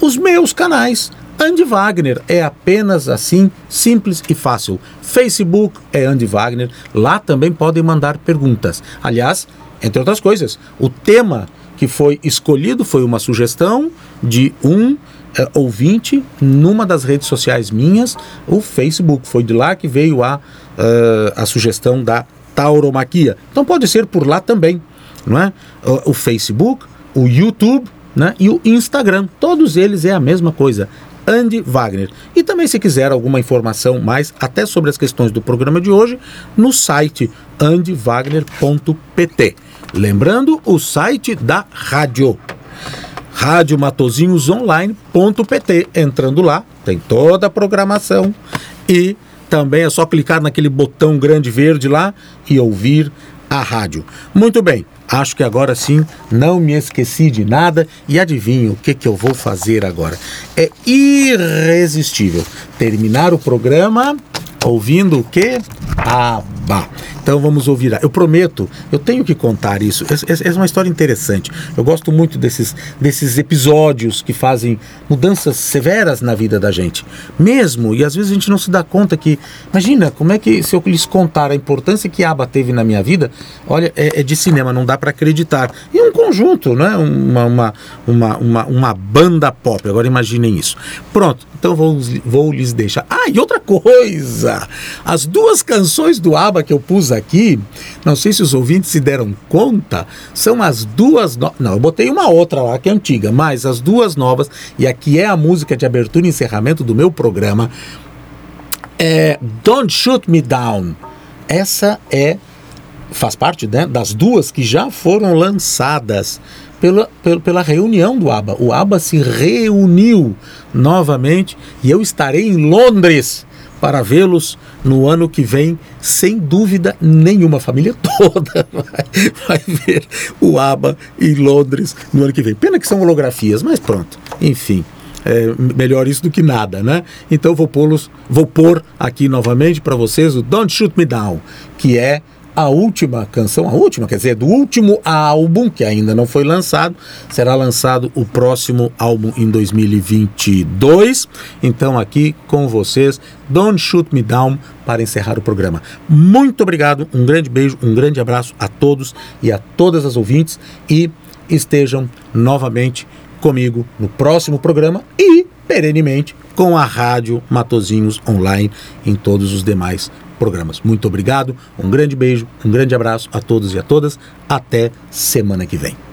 os meus canais. Andy Wagner é apenas assim, simples e fácil. Facebook é Andy Wagner, lá também podem mandar perguntas. Aliás, entre outras coisas, o tema que foi escolhido foi uma sugestão de um eh, ouvinte numa das redes sociais minhas, o Facebook. Foi de lá que veio a, eh, a sugestão da tauromaquia. Então pode ser por lá também, não é? O, o Facebook, o YouTube né? e o Instagram. Todos eles é a mesma coisa. Andy Wagner. E também, se quiser alguma informação mais, até sobre as questões do programa de hoje, no site andywagner.pt. Lembrando, o site da rádio. radiomatozinhosonline.pt. Entrando lá, tem toda a programação e também é só clicar naquele botão grande verde lá e ouvir a rádio. Muito bem, acho que agora sim não me esqueci de nada e adivinho o que, que eu vou fazer agora. É irresistível terminar o programa ouvindo o quê? Aba. Então vamos ouvir. Eu prometo, eu tenho que contar isso. É, é uma história interessante. Eu gosto muito desses, desses episódios que fazem mudanças severas na vida da gente. Mesmo, e às vezes a gente não se dá conta que. Imagina, como é que se eu lhes contar a importância que a aba teve na minha vida, olha, é, é de cinema, não dá para acreditar. E um conjunto, né? Uma, uma, uma, uma, uma banda pop. Agora imaginem isso. Pronto, então vou, vou lhes deixar. Ah, e outra coisa! As duas canções do ABBA que eu pus aqui, não sei se os ouvintes se deram conta, são as duas. No... Não, eu botei uma outra lá que é antiga, mas as duas novas, e aqui é a música de abertura e encerramento do meu programa, é Don't Shoot Me Down. Essa é faz parte né, das duas que já foram lançadas pela, pela, pela reunião do ABA. O ABA se reuniu novamente e eu estarei em Londres para vê-los no ano que vem, sem dúvida nenhuma. A família toda vai, vai ver o ABA em Londres no ano que vem. Pena que são holografias, mas pronto, enfim. É melhor isso do que nada, né? Então vou pô-los, vou pôr aqui novamente para vocês o Don't Shoot Me Down, que é a última canção, a última, quer dizer, do último álbum que ainda não foi lançado, será lançado o próximo álbum em 2022. Então aqui com vocês, Don't Shoot Me Down para encerrar o programa. Muito obrigado, um grande beijo, um grande abraço a todos e a todas as ouvintes e estejam novamente comigo no próximo programa e perenemente com a Rádio Matozinhos Online em todos os demais programas. Muito obrigado, um grande beijo, um grande abraço a todos e a todas. Até semana que vem.